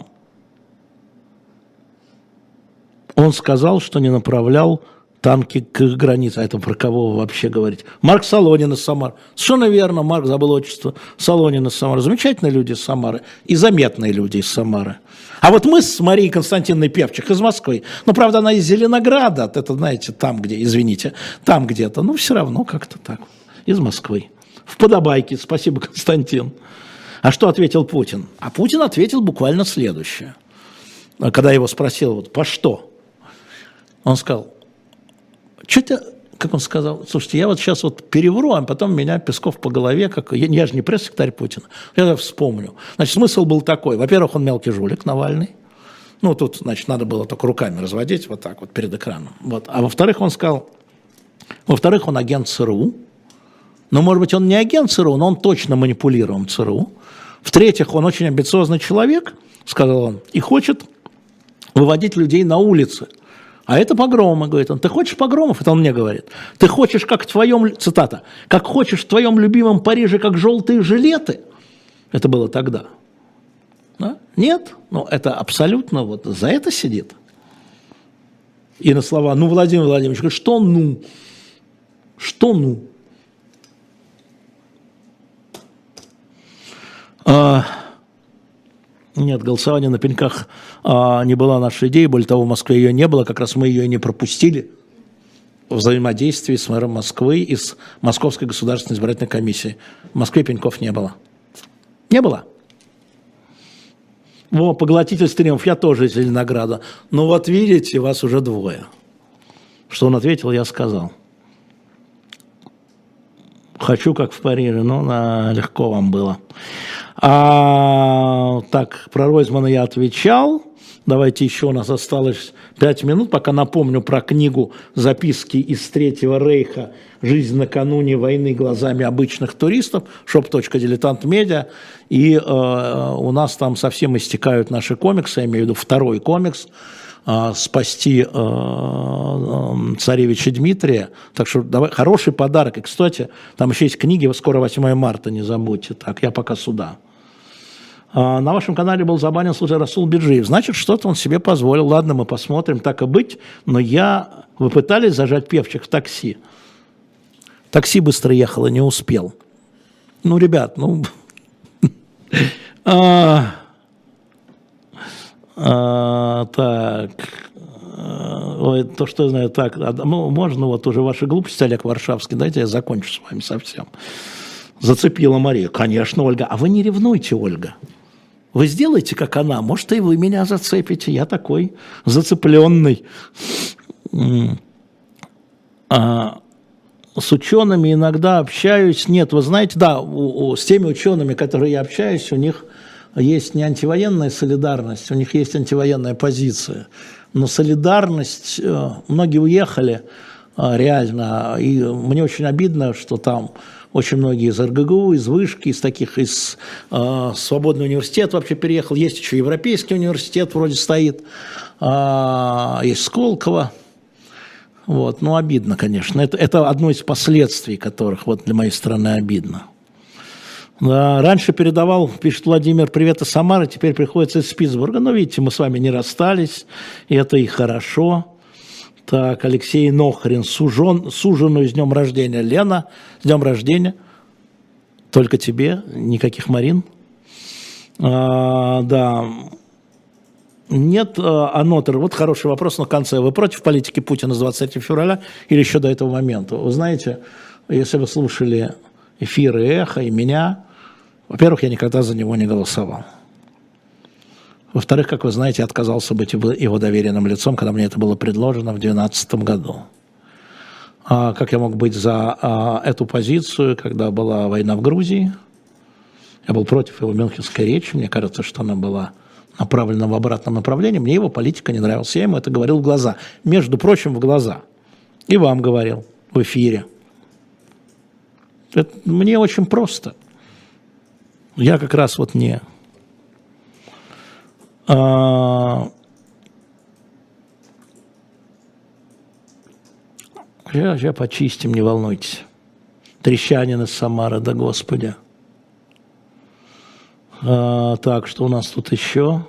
он сказал, что не направлял танки к границе. А это про кого вообще говорить? Марк Солонин из Самары. Совершенно верно, Марк забыл отчество. Солонин из Самары. Замечательные люди из Самары. И заметные люди из Самары. А вот мы с Марией Константиновной Певчих из Москвы, ну, правда, она из Зеленограда, это, знаете, там где, извините, там где-то, ну, все равно как-то так, из Москвы. В Подобайке, спасибо, Константин. А что ответил Путин? А Путин ответил буквально следующее. Когда его спросил, вот, по что? Он сказал, что-то, как он сказал, слушайте, я вот сейчас вот перевру, а потом меня Песков по голове, как я, я же не пресс-секретарь Путина, я вспомню. Значит, смысл был такой. Во-первых, он мелкий жулик, Навальный. Ну, тут, значит, надо было только руками разводить вот так вот перед экраном. Вот. А во-вторых, он сказал, во-вторых, он агент ЦРУ. Но, может быть, он не агент ЦРУ, но он точно манипулируем ЦРУ. В-третьих, он очень амбициозный человек, сказал он, и хочет выводить людей на улицы – а это погромы, говорит он. Ты хочешь погромов? Это он мне говорит. Ты хочешь, как в твоем, цитата, как хочешь в твоем любимом Париже, как желтые жилеты? Это было тогда. Да? Нет, ну это абсолютно вот за это сидит. И на слова, ну, Владимир Владимирович, что ну? Что ну? А, нет, голосование на пеньках а, не была нашей идеей, более того, в Москве ее не было, как раз мы ее и не пропустили в взаимодействии с мэром Москвы и с Московской государственной избирательной комиссией. В Москве пеньков не было. Не было. Во, поглотитель стримов, я тоже из Зеленограда. Ну вот видите, вас уже двое. Что он ответил, я сказал. Хочу, как в Париже, но на, легко вам было. А, так, про Ройзмана я отвечал. Давайте еще у нас осталось пять минут, пока напомню про книгу «Записки из Третьего Рейха. Жизнь накануне войны глазами обычных туристов» shop.diletant.media. И э, у нас там совсем истекают наши комиксы, я имею в виду второй комикс «Спасти э, э, царевича Дмитрия». Так что давай, хороший подарок. И, кстати, там еще есть книги, скоро 8 марта, не забудьте. Так, я пока сюда. А, на вашем канале был забанен случай Расул Биджиев. Значит, что-то он себе позволил. Ладно, мы посмотрим, так и быть. Но я... Вы пытались зажать певчих в такси? Такси быстро ехало, не успел. Ну, ребят, ну... а, а, так... Ой, то, что я знаю, так, ну, можно вот уже ваши глупости, Олег Варшавский, дайте я закончу с вами совсем. Зацепила Мария. Конечно, Ольга. А вы не ревнуйте, Ольга. Вы сделайте, как она, может, и вы меня зацепите. Я такой зацепленный. А, с учеными иногда общаюсь. Нет, вы знаете, да, у, у, с теми учеными, которые я общаюсь, у них есть не антивоенная солидарность, у них есть антивоенная позиция. Но солидарность, э, многие уехали э, реально, и мне очень обидно, что там очень многие из РГГУ, из Вышки, из таких, из э, Свободный университет вообще переехал. Есть еще Европейский университет вроде стоит, э, есть Сколково. Вот, ну, обидно, конечно. Это, это одно из последствий, которых вот для моей страны обидно. Раньше передавал, пишет Владимир, привет из Самары, теперь приходится из Питтсбурга. Но видите, мы с вами не расстались, и это и хорошо. Так, Алексей Нохрин, сужен, суженую с днем рождения. Лена, с днем рождения. Только тебе, никаких Марин. А, да. Нет, а, Анотер, вот хороший вопрос на конце. Вы против политики Путина с 23 февраля или еще до этого момента? Вы знаете, если вы слушали эфиры «Эхо» и меня, во-первых, я никогда за него не голосовал. Во-вторых, как вы знаете, я отказался быть его доверенным лицом, когда мне это было предложено в 2012 году. А как я мог быть за а, эту позицию, когда была война в Грузии? Я был против его мюнхенской речи. Мне кажется, что она была направлена в обратном направлении. Мне его политика не нравилась. Я ему это говорил в глаза. Между прочим, в глаза. И вам говорил в эфире. Это мне очень просто. Я как раз вот не а, сейчас, сейчас почистим, не волнуйтесь. Трещанин из Самары, да господи. А, так, что у нас тут еще?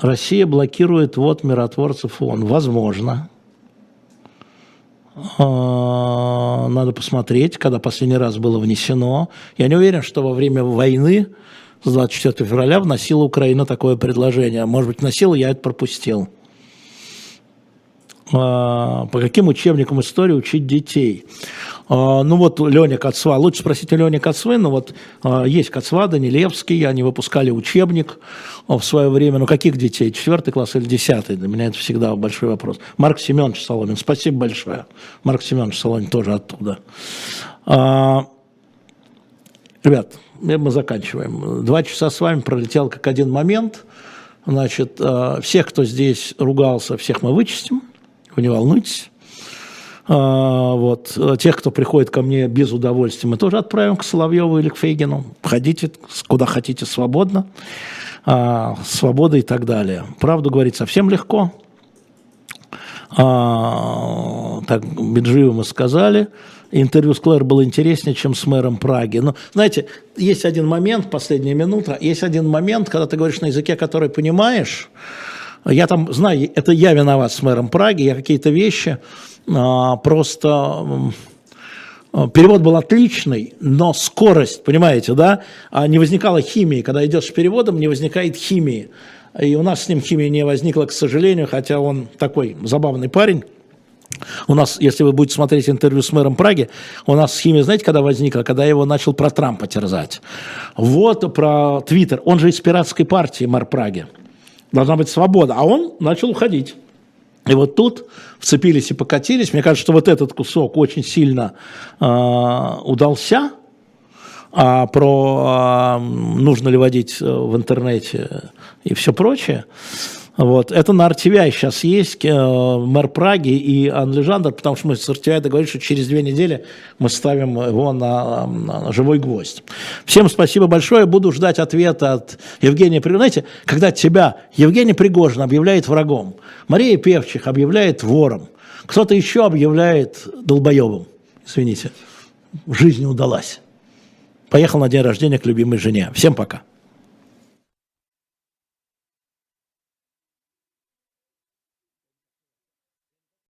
Россия блокирует вот миротворцев ООН. Возможно. А, надо посмотреть, когда последний раз было внесено. Я не уверен, что во время войны с 24 февраля вносила Украина такое предложение. Может быть, вносила, я это пропустил. А, по каким учебникам истории учить детей? А, ну вот Леня Кацва, лучше спросить у Лени Кацвы, но вот а, есть Кацва, Данилевский, они выпускали учебник в свое время. Ну каких детей? Четвертый класс или десятый? Для меня это всегда большой вопрос. Марк Семенович Соломин, спасибо большое. Марк Семенович Соломин тоже оттуда. Ребят, мы заканчиваем. Два часа с вами пролетел как один момент. Значит, всех, кто здесь ругался, всех мы вычистим вы не волнуйтесь. А, вот. Тех, кто приходит ко мне без удовольствия, мы тоже отправим к Соловьеву или к Фейгину. Ходите куда хотите свободно. А, свобода и так далее. Правду говорить совсем легко. А, так, Беджиеву мы сказали. Интервью с Клэр было интереснее, чем с мэром Праги. Но, знаете, есть один момент, последняя минута, есть один момент, когда ты говоришь на языке, который понимаешь, я там знаю, это я виноват с мэром Праги, я какие-то вещи просто... Перевод был отличный, но скорость, понимаете, да, а не возникала химии. Когда идешь с переводом, не возникает химии. И у нас с ним химии не возникла, к сожалению, хотя он такой забавный парень. У нас, если вы будете смотреть интервью с мэром Праги, у нас химия, знаете, когда возникла? Когда я его начал про Трампа терзать. Вот про Твиттер. Он же из пиратской партии, мэр Праги должна быть свобода. А он начал уходить. И вот тут вцепились и покатились. Мне кажется, что вот этот кусок очень сильно э, удался. А про э, нужно ли водить э, в интернете и все прочее. Вот. Это на RTVI сейчас есть, э, мэр Праги и Анлежандр, потому что мы с RTVI договорились, что через две недели мы ставим его на, на живой гвоздь. Всем спасибо большое, буду ждать ответа от Евгения Пригожина. Знаете, когда тебя Евгений Пригожин объявляет врагом, Мария Певчих объявляет вором, кто-то еще объявляет долбоебом, извините, жизнь удалась. Поехал на день рождения к любимой жене. Всем пока.